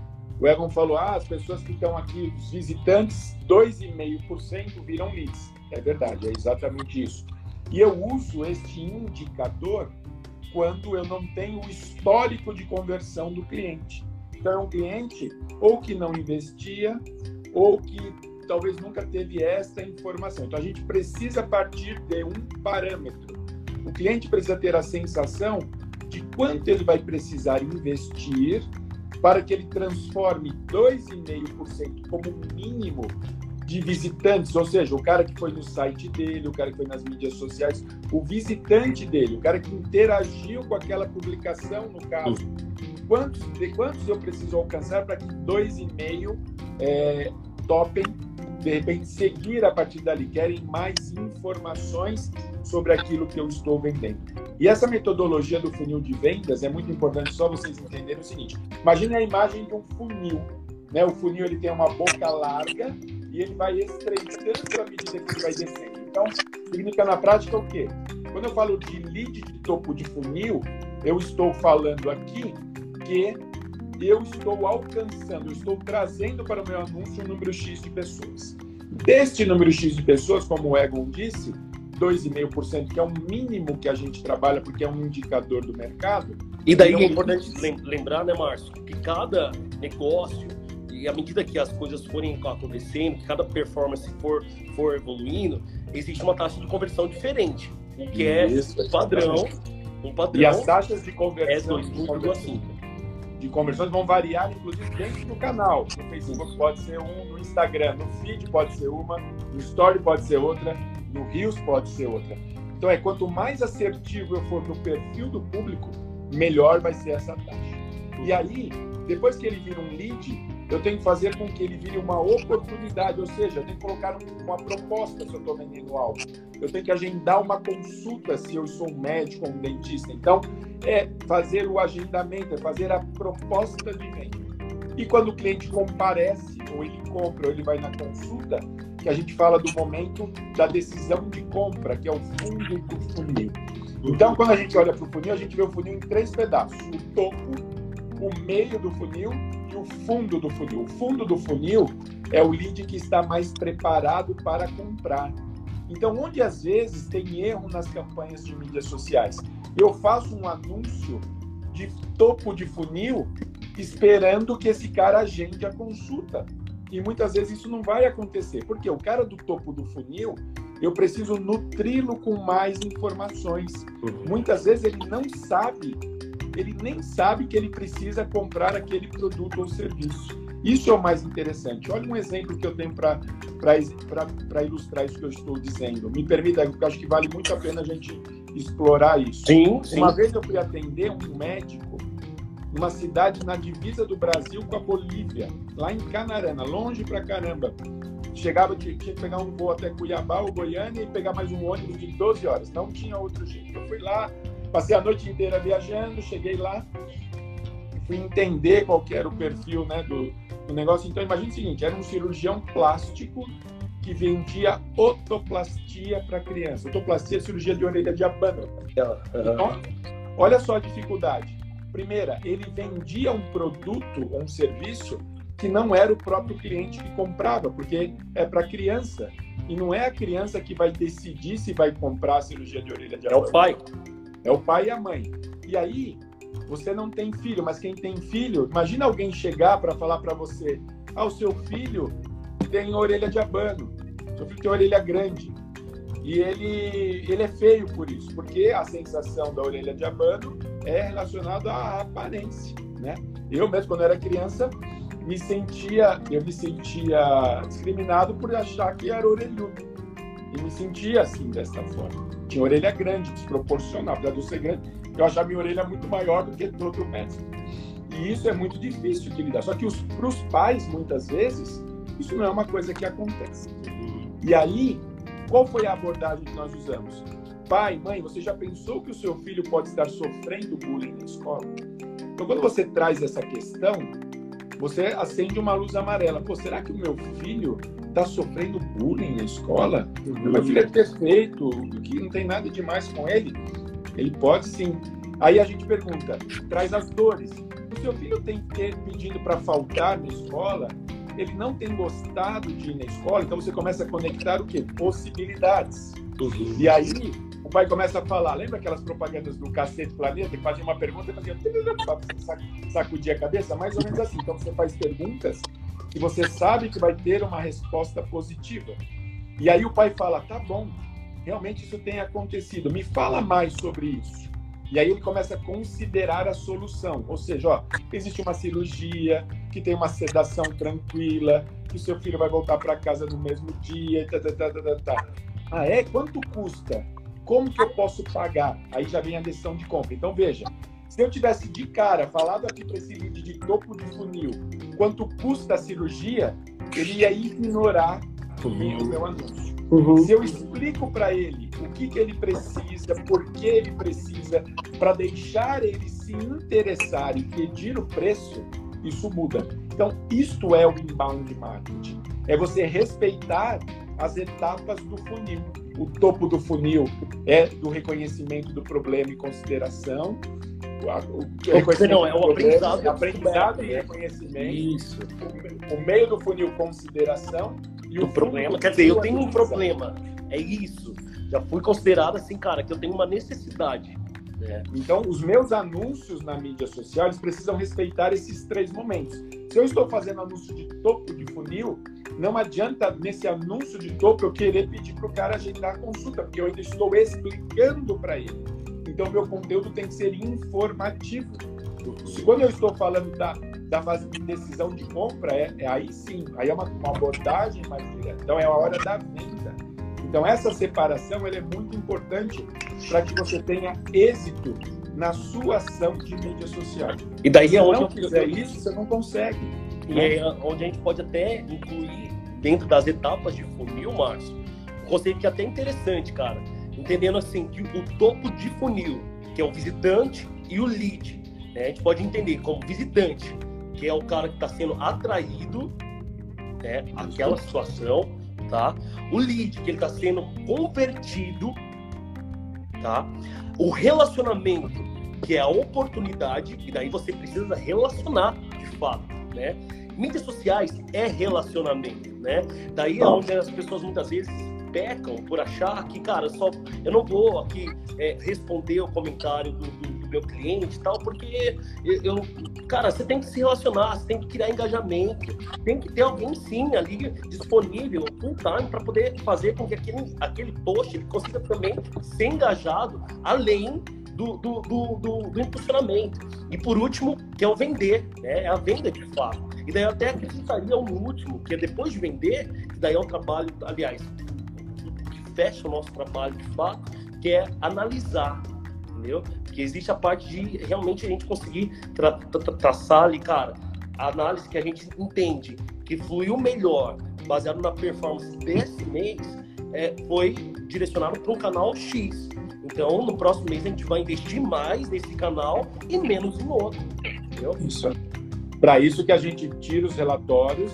o Egon falou: ah, as pessoas que estão aqui, os visitantes, 2,5% viram leads. É verdade, é exatamente isso. E eu uso este indicador quando eu não tenho o histórico de conversão do cliente. Então, é um cliente ou que não investia, ou que talvez nunca teve essa informação. Então a gente precisa partir de um parâmetro. O cliente precisa ter a sensação de quanto ele vai precisar investir para que ele transforme 2,5% como mínimo de visitantes, ou seja, o cara que foi no site dele, o cara que foi nas mídias sociais, o visitante dele, o cara que interagiu com aquela publicação, no caso. Quantos, de quantos eu preciso alcançar para que 2,5% é, topem de repente seguir a partir dali, querem mais informações sobre aquilo que eu estou vendendo. E essa metodologia do funil de vendas é muito importante só vocês entenderem o seguinte. Imagine a imagem de um funil. Né? O funil ele tem uma boca larga e ele vai estreitando à medida que ele vai descendo. Então, significa na prática o quê? Quando eu falo de lead de topo de funil, eu estou falando aqui que eu estou alcançando, eu estou trazendo para o meu anúncio um número X de pessoas. Deste número X de pessoas, como o Egon disse, 2,5%, que é o mínimo que a gente trabalha, porque é um indicador do mercado. E daí é importante lembrar, né, Márcio, que cada negócio, e à medida que as coisas forem acontecendo, que cada performance for, for evoluindo, existe uma taxa de conversão diferente. O que é Isso, é padrão, um padrão. E as taxas de conversão é 2,5 de conversões vão variar, inclusive, dentro do canal. No Facebook pode ser um, no Instagram, no feed pode ser uma, no Story pode ser outra, no Reels pode ser outra. Então, é quanto mais assertivo eu for no perfil do público, melhor vai ser essa taxa. E aí, depois que ele vira um lead, eu tenho que fazer com que ele vire uma oportunidade, ou seja, eu tenho que colocar uma proposta se eu estou vendendo algo. Eu tenho que agendar uma consulta se eu sou um médico ou um dentista. Então, é fazer o agendamento, é fazer a proposta de venda. E quando o cliente comparece, ou ele compra, ou ele vai na consulta, que a gente fala do momento da decisão de compra, que é o fundo do funil. Então, quando a gente olha para o funil, a gente vê o funil em três pedaços: o topo, o meio do funil o fundo do funil. O fundo do funil é o lead que está mais preparado para comprar. Então, onde às vezes tem erro nas campanhas de mídias sociais, eu faço um anúncio de topo de funil esperando que esse cara agende a consulta. E muitas vezes isso não vai acontecer, porque o cara do topo do funil, eu preciso nutri-lo com mais informações. Uhum. Muitas vezes ele não sabe ele nem sabe que ele precisa comprar aquele produto ou serviço. Isso é o mais interessante. Olha um exemplo que eu tenho para ilustrar isso que eu estou dizendo. Me permita, porque acho que vale muito a pena a gente explorar isso. Sim, sim. Uma vez eu fui atender um médico numa cidade na divisa do Brasil com a Bolívia, lá em Canarana, longe pra caramba. Chegava, tinha que pegar um voo até Cuiabá ou Goiânia e pegar mais um ônibus de 12 horas. Não tinha outro jeito. Eu fui lá, Passei a noite inteira viajando, cheguei lá, fui entender qual era o perfil né, do, do negócio. Então, imagine o seguinte: era um cirurgião plástico que vendia otoplastia para criança. Otoplastia é cirurgia de orelha de abano. Então, olha só a dificuldade. Primeira, ele vendia um produto ou um serviço que não era o próprio cliente que comprava, porque é para criança. E não é a criança que vai decidir se vai comprar a cirurgia de orelha de abano. É o pai. É o pai e a mãe. E aí, você não tem filho, mas quem tem filho, imagina alguém chegar para falar para você: ah, o seu filho tem orelha de abano, seu filho tem orelha grande. E ele, ele é feio por isso, porque a sensação da orelha de abano é relacionada à aparência, né? Eu mesmo, quando era criança, me sentia, eu me sentia discriminado por achar que era orelhudo. E me sentia assim, dessa forma tinha orelha grande, desproporcional. Apesar de eu ser grande, eu achava minha orelha muito maior do que do outro médico. E isso é muito difícil de lidar. Só que para os pais, muitas vezes, isso não é uma coisa que acontece. E aí, qual foi a abordagem que nós usamos? Pai, mãe, você já pensou que o seu filho pode estar sofrendo bullying na escola? Então, quando você traz essa questão, você acende uma luz amarela. Pô, será que o meu filho está sofrendo bullying na escola, uhum. meu filho é perfeito, que não tem nada demais com ele, ele pode sim. Aí a gente pergunta, traz as dores. O seu filho tem que pedindo para faltar na escola, ele não tem gostado de ir na escola, então você começa a conectar o quê? Possibilidades. Uhum. E aí o pai começa a falar, lembra aquelas propagandas do Cacete Planeta, que fazia uma pergunta e fazia sacudir a cabeça? Mais ou menos assim. Então você faz perguntas que você sabe que vai ter uma resposta positiva. E aí o pai fala: tá bom, realmente isso tem acontecido, me fala mais sobre isso. E aí ele começa a considerar a solução, ou seja, ó, existe uma cirurgia que tem uma sedação tranquila, que o seu filho vai voltar para casa no mesmo dia, tá, tá, tá, tá, tá, tá. Ah, é? Quanto custa? Como que eu posso pagar? Aí já vem a decisão de compra. Então veja, se eu tivesse de cara falado aqui para esse lead de topo de funil quanto custa a cirurgia, ele ia ignorar uhum. o meu anúncio. Uhum. Se eu explico para ele o que, que ele precisa, por que ele precisa, para deixar ele se interessar e pedir o preço, isso muda. Então, isto é o inbound marketing. É você respeitar as etapas do funil. O topo do funil é do reconhecimento do problema e consideração. O, reconhecimento não, é o aprendizado, aprendizado e reconhecimento. Isso. O, o meio do funil, consideração. E o, o problema, quer dizer, eu tenho um problema. É isso. Já fui considerado assim, cara, que eu tenho uma necessidade. É. Então, os meus anúncios na mídia social eles precisam respeitar esses três momentos. Se eu estou fazendo anúncio de topo de funil, não adianta nesse anúncio de topo eu querer pedir para o cara agendar a consulta, porque eu ainda estou explicando para ele. Então, meu conteúdo tem que ser informativo. Quando eu estou falando da, da fase de decisão de compra, é, é aí sim, aí é uma, uma abordagem mais direta. Então, é a hora da venda. Então, essa separação é muito importante para que você tenha êxito na sua ação de mídia social. E daí Se é onde não fizer isso, você não consegue. E é onde a gente pode até incluir dentro das etapas de funil, Márcio, um conceito que é até interessante, cara. Entendendo assim que o topo de funil, que é o visitante, e o lead, né? A gente pode entender como visitante, que é o cara que está sendo atraído, né? Aquela situação, tá? O lead, que ele está sendo convertido, tá? O relacionamento, que é a oportunidade, e daí você precisa relacionar de fato, né? Mídias sociais é relacionamento, né? Daí é onde as pessoas muitas vezes pecam por achar que, cara, só eu não vou aqui é, responder o comentário do, do, do, meu cliente e tal, porque eu, cara, você tem que se relacionar, você tem que criar engajamento, tem que ter alguém sim ali disponível full time para poder fazer com que aquele, aquele post ele consiga também ser engajado além do, do, do, do, do impulsionamento. E por último, que é o vender, né? É a venda de fato. E daí eu até acrescentaria um último, que é depois de vender, que daí é um trabalho, aliás, fecha o nosso trabalho de fato, que é analisar, entendeu? Que existe a parte de realmente a gente conseguir tra tra traçar ali, cara, a análise que a gente entende que fluiu melhor, baseado na performance desse mês, é, foi direcionado para um canal X. Então, no próximo mês, a gente vai investir mais nesse canal e menos no outro. Entendeu? Isso. Para isso que a gente tira os relatórios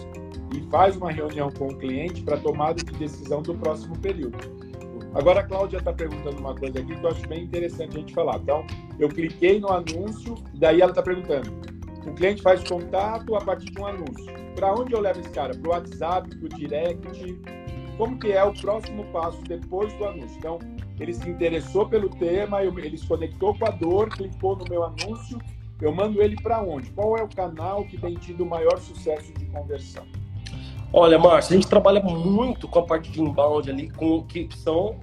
e faz uma reunião com o cliente para tomada de decisão do próximo período. Agora a Cláudia está perguntando uma coisa aqui que eu acho bem interessante a gente falar. Então, eu cliquei no anúncio, daí ela está perguntando: o cliente faz contato a partir de um anúncio. Para onde eu levo esse cara? Para o WhatsApp, para o direct? Como que é o próximo passo depois do anúncio? Então, ele se interessou pelo tema, ele se conectou com a dor, clicou no meu anúncio, eu mando ele para onde? Qual é o canal que tem tido maior sucesso de conversão? Olha, Márcio, a gente trabalha muito com a parte de inbound ali, com que são.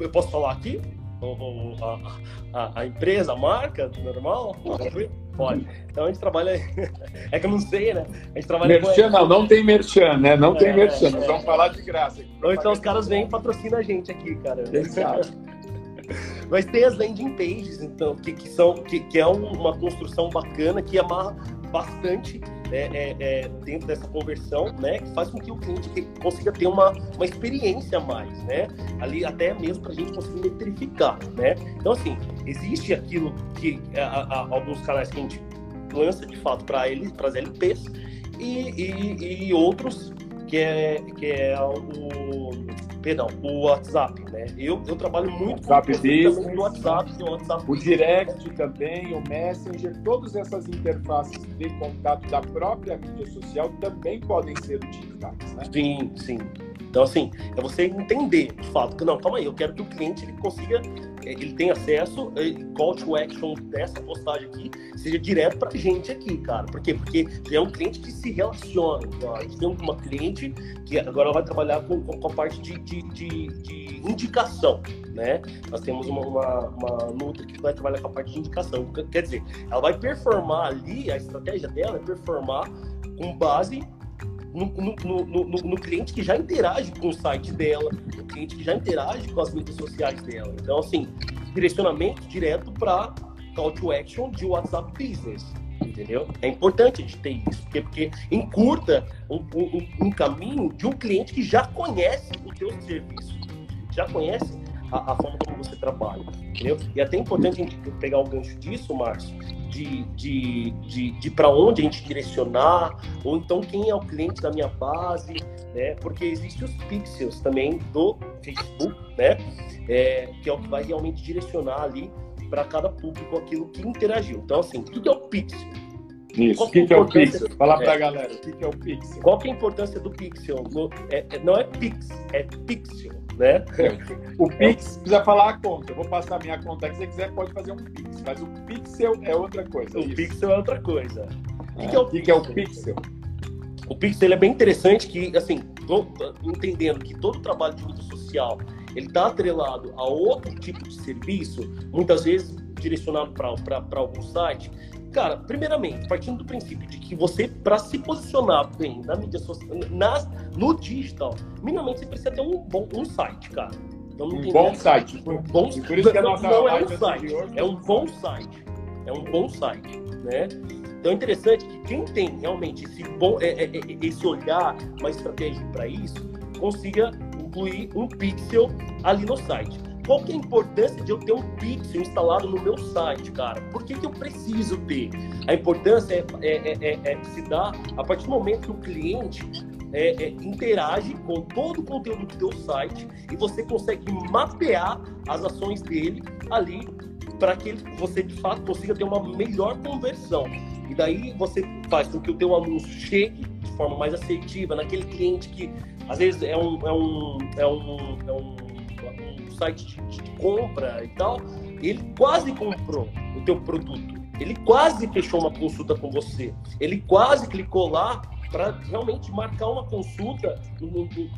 Eu posso falar aqui? A, a, a empresa, a marca, normal? Pode. Então a gente trabalha. É que eu não sei, né? A gente trabalha merchan, com... não, não tem merchan, né? Não é, tem merchan. É, vamos falar de graça. Ou então os caras vêm e patrocinam a gente aqui, cara. Exato. Mas tem as landing pages, então, que, que são, que, que é uma construção bacana que amarra bastante é, é, é, dentro dessa conversão, né, que faz com que o cliente consiga ter uma, uma experiência a mais, né, ali até mesmo para a gente conseguir metrificar, né. Então, assim, existe aquilo que a, a, alguns canais que a gente lança de fato para eles, para as LPs, e, e, e, outros que é, que é o perdão, o WhatsApp, né? Eu, eu trabalho muito WhatsApp com Business, no WhatsApp, no WhatsApp. O Direct também, o Messenger, todas essas interfaces de contato da própria mídia social também podem ser utilizadas, né? Sim, sim. Então, assim, é você entender de fato que, não, calma aí, eu quero que o cliente ele consiga, é, ele tenha acesso, é, call to action dessa postagem aqui, seja direto pra gente aqui, cara. Por quê? Porque é um cliente que se relaciona. Então, a gente tem uma cliente que agora vai trabalhar com, com a parte de, de, de, de, indicação, né? Nós temos uma, uma, uma Nutra que vai trabalhar com a parte de indicação. Quer dizer, ela vai performar ali, a estratégia dela é performar com base no, no, no, cliente que já interage com o site dela, no cliente que já interage com as mídias sociais dela. Então, assim, direcionamento direto para call to action de WhatsApp Business. Entendeu? É importante a gente ter isso, porque, porque encurta um, um, um caminho de um cliente que já conhece o teu serviço, já conhece a, a, forma como você trabalha, entendeu? E é até importante a gente pegar o gancho disso, Márcio, de, de, de, de para onde a gente direcionar, ou então quem é o cliente da minha base, né? Porque existem os pixels também do Facebook, né? É, que é o que vai realmente direcionar ali para cada público aquilo que interagiu. Então, assim, o que é o pixel? Isso. O que, que, é o pixel? Fala para a é. galera, o que, que é o pixel? Qual que é a importância do pixel? É, é, não é pix, é pixel, né? O pix precisa falar a conta. Eu vou passar a minha conta. Se você quiser, pode fazer um pix. Mas o pixel é outra coisa. O isso. pixel é outra coisa. O que, que, é o, que, é o pixel? O pixel é bem interessante que, assim, entendendo que todo trabalho de mídia social ele está atrelado a outro tipo de serviço, muitas vezes direcionado para algum site, Cara, primeiramente, partindo do princípio de que você, para se posicionar bem na mídia social, nas, no digital, minimamente você precisa ter um bom um site, cara. um bom site. Um bom, por isso que a nossa não é um site, é um bom site. É um bom site, né? Então é interessante que quem tem realmente esse bom, é, é, é esse olhar, uma estratégia para isso, consiga incluir um pixel ali no site. Qual que é a importância de eu ter um pixel instalado no meu site, cara? Por que, que eu preciso ter? A importância é, é, é, é, é se dá a partir do momento que o cliente é, é, interage com todo o conteúdo do teu site e você consegue mapear as ações dele ali para que você de fato consiga ter uma melhor conversão. E daí você faz com que o teu anúncio chegue de forma mais assertiva naquele cliente que às vezes é um, é um, é um, é um site de, de compra e tal, ele quase comprou o teu produto. Ele quase fechou uma consulta com você. Ele quase clicou lá para realmente marcar uma consulta no, no, no,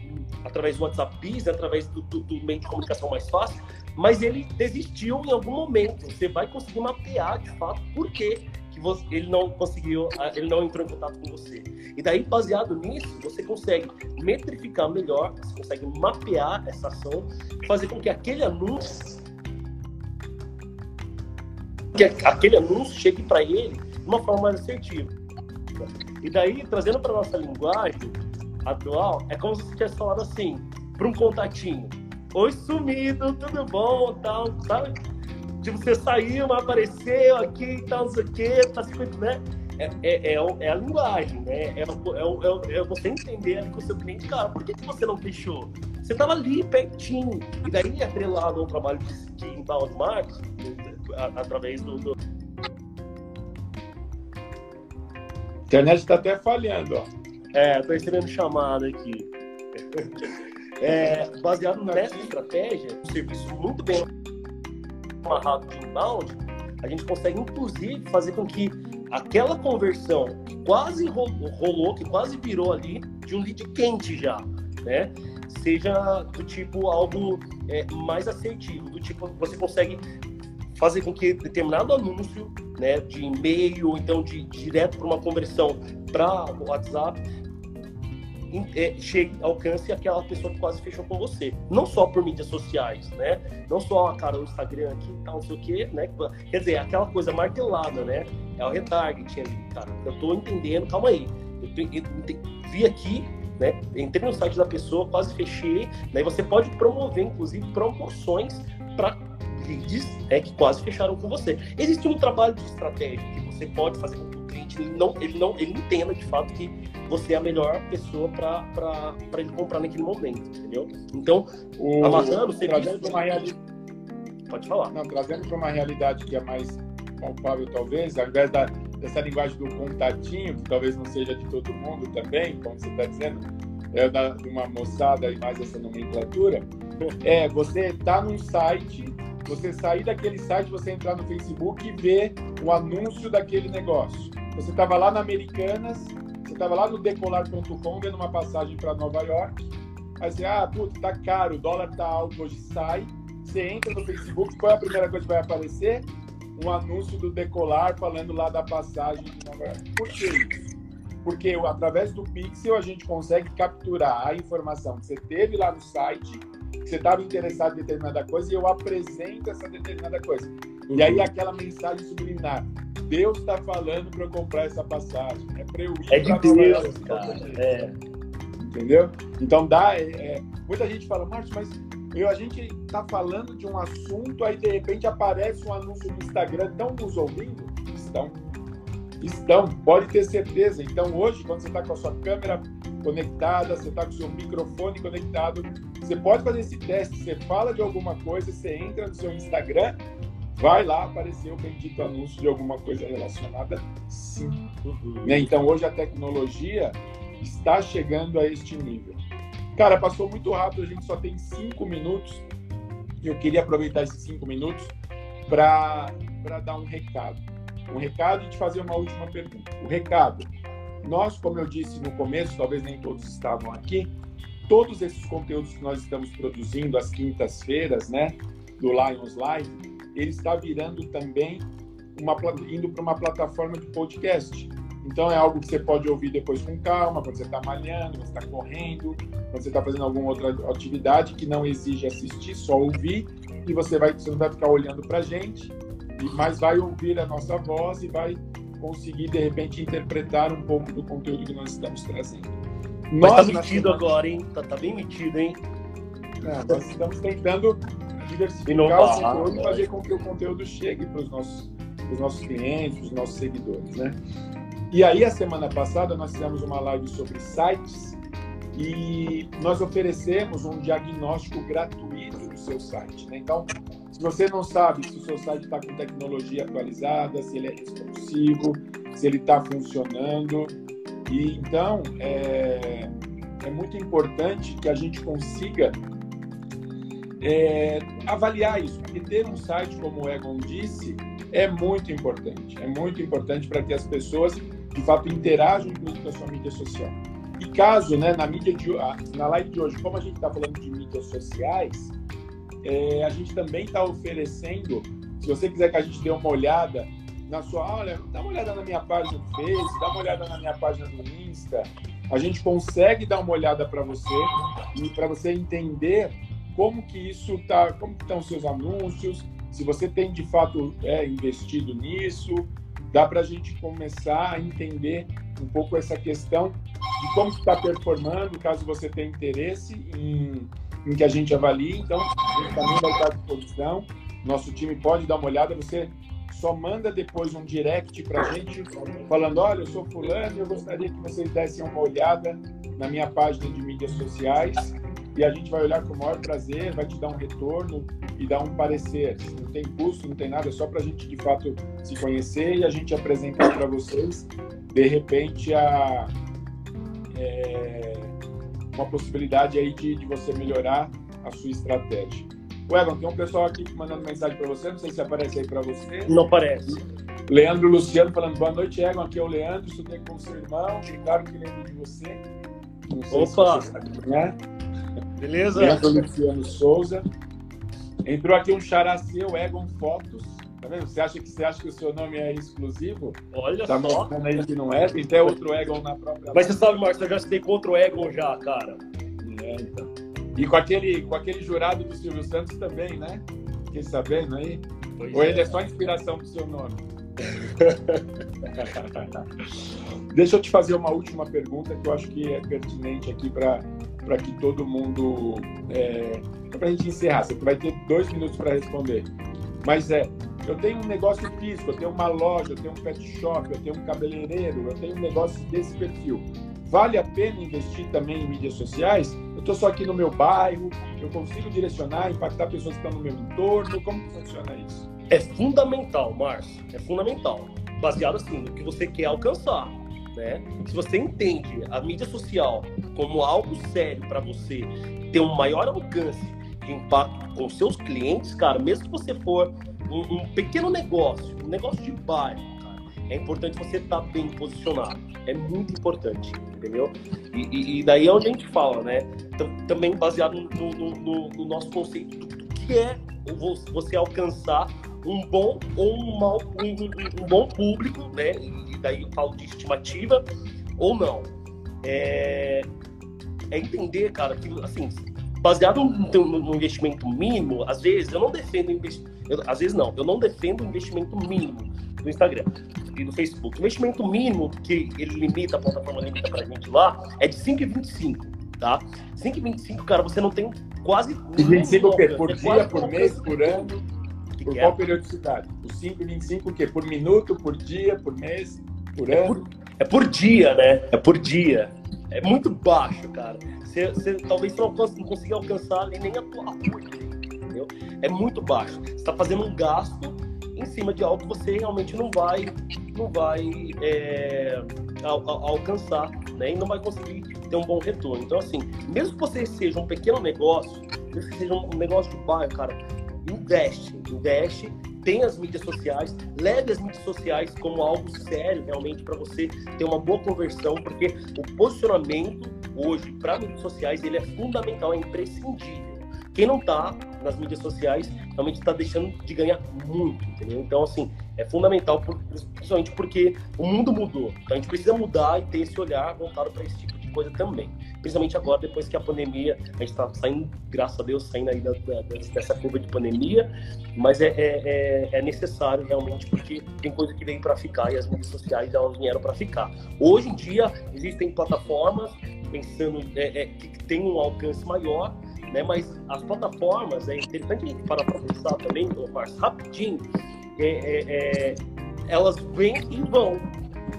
através do WhatsApp através do, do, do, meio de comunicação mais fácil, mas ele desistiu em algum momento. Você vai conseguir mapear de fato por quê que você, ele não conseguiu, ele não entrou em contato com você. E daí, baseado nisso, você consegue metrificar melhor, você consegue mapear essa ação, fazer com que aquele anúncio que aquele anúncio chegue para ele de uma forma mais assertiva. E daí, trazendo para nossa linguagem atual, é como se você tivesse falado assim, para um contatinho. Oi, sumido, tudo bom, tal, sabe? Tipo, você saiu, mas apareceu aqui e tal, não sei o quê, tá se né? É, é, é, é, a linguagem, né? É, é, é, é, você entender com o seu cliente, cara, por que, que você não fechou? Você tava ali pertinho. E daí, atrelado ao trabalho de, inbound marketing, através do, do... A internet está até falhando, ó. É, tô recebendo chamada aqui. É, baseado nessa estratégia, um serviço muito bem amarrado de inbound, a gente consegue inclusive fazer com que aquela conversão que quase rolou, que quase virou ali de um lead quente já, né? Seja do tipo algo é, mais assertivo, do tipo você consegue fazer com que determinado anúncio, né, de e-mail ou então de direto para uma conversão para o WhatsApp é, chegue, alcance aquela pessoa que quase fechou com você. Não só por mídias sociais, né? Não só, cara, o Instagram aqui e tal, não sei o quê, né? Quer dizer, aquela coisa martelada, né? É o retargeting ali, cara. Eu tô entendendo, calma aí. Eu, eu, eu vi aqui, né? Entrei no site da pessoa, quase fechei. Daí você pode promover, inclusive, promoções para leads é, que quase fecharam com você. Existe um trabalho de estratégia que você pode fazer com que o cliente ele não, ele não ele entenda de fato que você é a melhor pessoa para ele comprar naquele momento, entendeu? Então, o, amarrando, você trazendo para uma. Pode falar. Não, trazendo para uma realidade que é mais palpável, talvez, ao invés da, dessa linguagem do contatinho, que talvez não seja de todo mundo também, como você está dizendo, é da, de uma moçada e mais essa nomenclatura, é você tá num site, você sair daquele site, você entrar no Facebook e ver o anúncio daquele negócio. Você estava lá na Americanas, estava lá no decolar.com vendo uma passagem para Nova York. Aí você, ah, puta, tá caro, o dólar tá alto, hoje sai. Você entra no Facebook, qual é a primeira coisa que vai aparecer? Um anúncio do Decolar falando lá da passagem de Nova York. Por que isso? Porque através do Pixel a gente consegue capturar a informação que você teve lá no site, que você estava interessado em determinada coisa, e eu apresento essa determinada coisa. E aí aquela mensagem subliminar. Deus está falando para eu comprar essa passagem. É para eu ir é de Deus, cara. É. Entendeu? Então dá. É, é, muita gente fala, Márcio, mas Eu, a gente está falando de um assunto, aí de repente aparece um anúncio no Instagram, estão nos ouvindo? Estão. Estão, pode ter certeza. Então, hoje, quando você está com a sua câmera conectada, você está com o seu microfone conectado, você pode fazer esse teste. Você fala de alguma coisa, você entra no seu Instagram, vai lá aparecer o bendito anúncio de alguma coisa relacionada, sim. Uhum. Né? Então, hoje a tecnologia está chegando a este nível. Cara, passou muito rápido, a gente só tem cinco minutos. Eu queria aproveitar esses cinco minutos para dar um recado um recado e te fazer uma última pergunta. O recado: nós, como eu disse no começo, talvez nem todos estavam aqui, todos esses conteúdos que nós estamos produzindo às quintas-feiras, né, do Lions Live, ele está virando também uma indo para uma plataforma de podcast. Então é algo que você pode ouvir depois com calma, quando você está malhando, quando você está correndo, quando você está fazendo alguma outra atividade que não exige assistir, só ouvir e você vai você não vai ficar olhando para a gente mas vai ouvir a nossa voz e vai conseguir, de repente, interpretar um pouco do conteúdo que nós estamos trazendo. Mas nós, tá metido agora, hein? Tá, tá, bem metido, hein? É, nós estamos tentando diversificar o conteúdo e fazer com que o conteúdo chegue para os nossos, nossos clientes, os nossos seguidores, né? E aí, a semana passada, nós fizemos uma live sobre sites e nós oferecemos um diagnóstico gratuito do seu site, né? Então, se você não sabe se o seu site está com tecnologia atualizada, se ele é responsivo, se ele está funcionando, e então é, é, muito importante que a gente consiga é, avaliar isso, porque ter um site, como o Egon disse, é muito importante. É muito importante para que as pessoas, de fato, interajam com a sua mídia social. E caso, né, na mídia de, na live de hoje, como a gente está falando de mídias sociais, é, a gente também está oferecendo, se você quiser que a gente dê uma olhada na sua, olha, dá uma olhada na minha página do Face, dá uma olhada na minha página do Insta, a gente consegue dar uma olhada para você e para você entender como que isso tá, como que estão os seus anúncios, se você tem de fato é, investido nisso, dá para a gente começar a entender um pouco essa questão de como está performando, caso você tenha interesse em em que a gente avalie. Então, a gente também vai estar à disposição. Nosso time pode dar uma olhada. Você só manda depois um direct para a gente falando: olha, eu sou fulano eu gostaria que vocês dessem uma olhada na minha página de mídias sociais. E a gente vai olhar com o maior prazer, vai te dar um retorno e dar um parecer. Não tem custo, não tem nada, é só para a gente de fato se conhecer e a gente apresentar para vocês, de repente, a. É uma possibilidade aí de, de você melhorar a sua estratégia. O Evan, tem um pessoal aqui mandando mensagem para você, não sei se aparece aí para você. Não aparece. Leandro Luciano falando, boa noite, Evan, aqui é o Leandro, estudei com seu irmão, claro que lembro de você. Não sei Opa! Se você é. Beleza? Leandro Luciano Souza. Entrou aqui um xará seu, Egon Fotos. Tá vendo? Você acha que você acha que o seu nome é exclusivo? Olha tá só. Tá aí que não é? Tem até outro Egon na própria. Mas você sabe, Marcos, eu já citei com outro Egon já, cara. É, então. E com aquele, com aquele jurado do Silvio Santos também, né? Fiquei sabendo aí. Pois Ou é. ele é só inspiração pro seu nome? Deixa eu te fazer uma última pergunta que eu acho que é pertinente aqui para que todo mundo. É, para a gente encerrar. Você vai ter dois minutos para responder. Mas é, eu tenho um negócio físico, eu tenho uma loja, eu tenho um pet shop, eu tenho um cabeleireiro, eu tenho um negócio desse perfil. Vale a pena investir também em mídias sociais? Eu estou só aqui no meu bairro, eu consigo direcionar, impactar pessoas que estão no meu entorno. Como funciona isso? É fundamental, Márcio. É fundamental. Baseado assim no que você quer alcançar. Né? Se você entende a mídia social como algo sério para você ter um maior alcance de impacto com seus clientes, cara, mesmo que você for um, um pequeno negócio, um negócio de bairro, é importante você estar tá bem posicionado. É muito importante, entendeu? E, e, e, daí é onde a gente fala, né? Também baseado no, no, no, no nosso conceito do, que é você alcançar um bom ou um mau um, um, bom público, né? E daí eu falo de estimativa ou não. É, é entender, cara, que assim, baseado no, no, investimento mínimo, às vezes eu não defendo investimento. Às vezes não, eu não defendo o investimento mínimo do Instagram e do Facebook. O investimento mínimo que ele limita, a plataforma limita pra gente lá, é de 5,25. tá? 5,25, cara, você não tem quase... 5,25 o quê? Por é dia, por mês, por ano? Por que qual é? periodicidade? O 5,25 o quê? Por minuto, por dia, por mês, por é ano? Por, é por dia, né? É por dia. É muito baixo, cara. Você, você talvez não, não consiga alcançar nem a tua entendeu? É muito baixo. Você está fazendo um gasto em cima de algo que você realmente não vai, não vai é, al, al, alcançar, né? E não vai conseguir ter um bom retorno. Então, assim, mesmo que você seja um pequeno negócio, mesmo que seja um negócio de bairro, cara, investe, investe, tem as mídias sociais, leve as mídias sociais como algo sério realmente para você ter uma boa conversão, porque o posicionamento hoje para mídias sociais ele é fundamental, é imprescindível. Quem não está nas mídias sociais realmente está deixando de ganhar muito, entendeu? Então, assim, é fundamental, principalmente porque o mundo mudou. Então, a gente precisa mudar e ter esse olhar voltado para esse tipo coisa também. Principalmente agora, depois que a pandemia, a gente está saindo, graças a Deus, saindo aí da, da, dessa curva de pandemia, mas é, é, é, é necessário realmente, porque tem coisa que veio para ficar e as mídias sociais elas vieram para ficar. Hoje em dia, existem plataformas pensando é, é, que tem um alcance maior, né? Mas as plataformas, é interessante a gente parar para pensar também, Marcos, rapidinho, é, é, elas vêm e vão,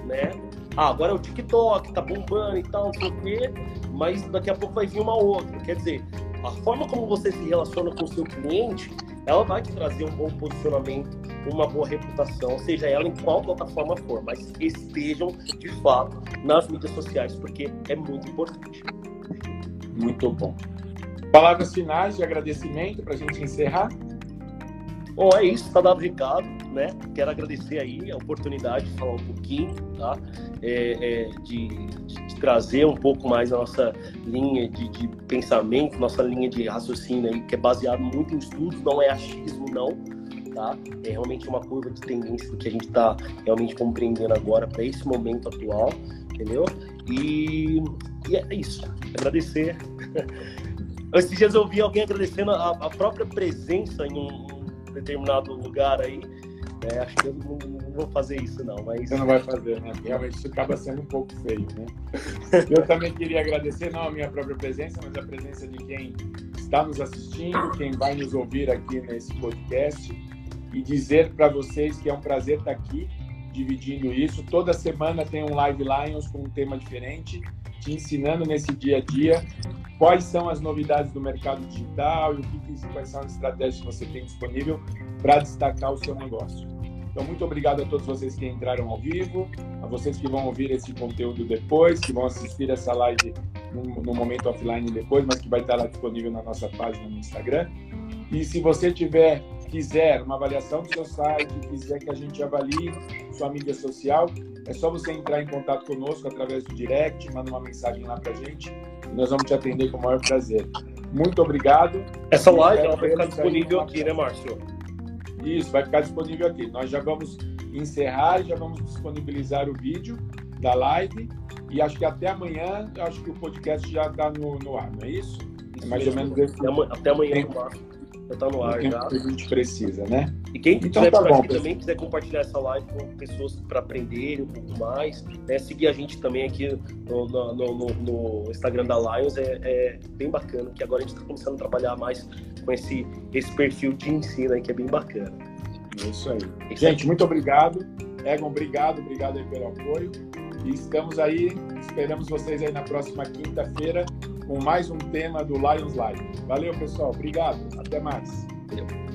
né? Ah, agora é o TikTok, tá bombando e tal, não sei o quê, mas daqui a pouco vai vir uma outra. Quer dizer, a forma como você se relaciona com o seu cliente, ela vai te trazer um bom posicionamento, uma boa reputação, seja ela em qual plataforma for, mas estejam de fato nas mídias sociais, porque é muito importante. Muito bom. Palavras finais de agradecimento para a gente encerrar? Bom, é isso, está dado recado, né? Quero agradecer aí a oportunidade de falar um pouquinho, tá? É, é, de, de, trazer um pouco mais a nossa linha de, de, pensamento, nossa linha de raciocínio aí, que é baseado muito em estudos, não é achismo, não, tá? É realmente uma curva de tendência que a gente está realmente compreendendo agora para esse momento atual, entendeu? E, e é isso. Agradecer Esses dias eu vi alguém agradecendo a, a própria presença em um determinado lugar aí. É, acho que eu não, não, vou fazer isso, não. Mas... Você não vai fazer, né? Realmente isso acaba sendo um pouco feio, né? Eu também queria agradecer, não a minha própria presença, mas a presença de quem está nos assistindo, quem vai nos ouvir aqui nesse podcast, e dizer para vocês que é um prazer estar aqui dividindo isso. Toda semana tem um Live Lions com um tema diferente, te ensinando nesse dia a dia quais são as novidades do mercado digital e o que, quais são as estratégias que você tem disponível para destacar o seu negócio. Então, muito obrigado a todos vocês que entraram ao vivo, a vocês que vão ouvir esse conteúdo depois, que vão assistir essa live no, no momento offline depois, mas que vai estar lá disponível na nossa página no Instagram. E se você tiver quiser uma avaliação do seu site, quiser que a gente avalie sua mídia social, é só você entrar em contato conosco através do direct, manda uma mensagem lá para a gente e nós vamos te atender com o maior prazer. Muito obrigado. Essa live ela vai ficar disponível aqui, né, Márcio? Isso, vai ficar disponível aqui. Nós já vamos encerrar, já vamos disponibilizar o vídeo da live e acho que até amanhã, acho que o podcast já está no, no ar, não é isso? isso é mais mesmo. ou menos esse até, até amanhã, Márcio. Já tá no ar já. que a gente precisa, né? E quem então, tiver tá bom, também quiser compartilhar essa live com pessoas para aprenderem um pouco mais, né? seguir a gente também aqui no, no, no, no Instagram da Lions é, é, bem bacana, que agora a gente está começando a trabalhar mais com esse, esse perfil de ensino aí, que é bem bacana. É isso aí. gente, muito obrigado. Egon, obrigado, obrigado aí pelo apoio. E estamos aí, esperamos vocês aí na próxima quinta-feira com mais um tema do Lions Live. Valeu, pessoal. Obrigado. Até mais. Valeu.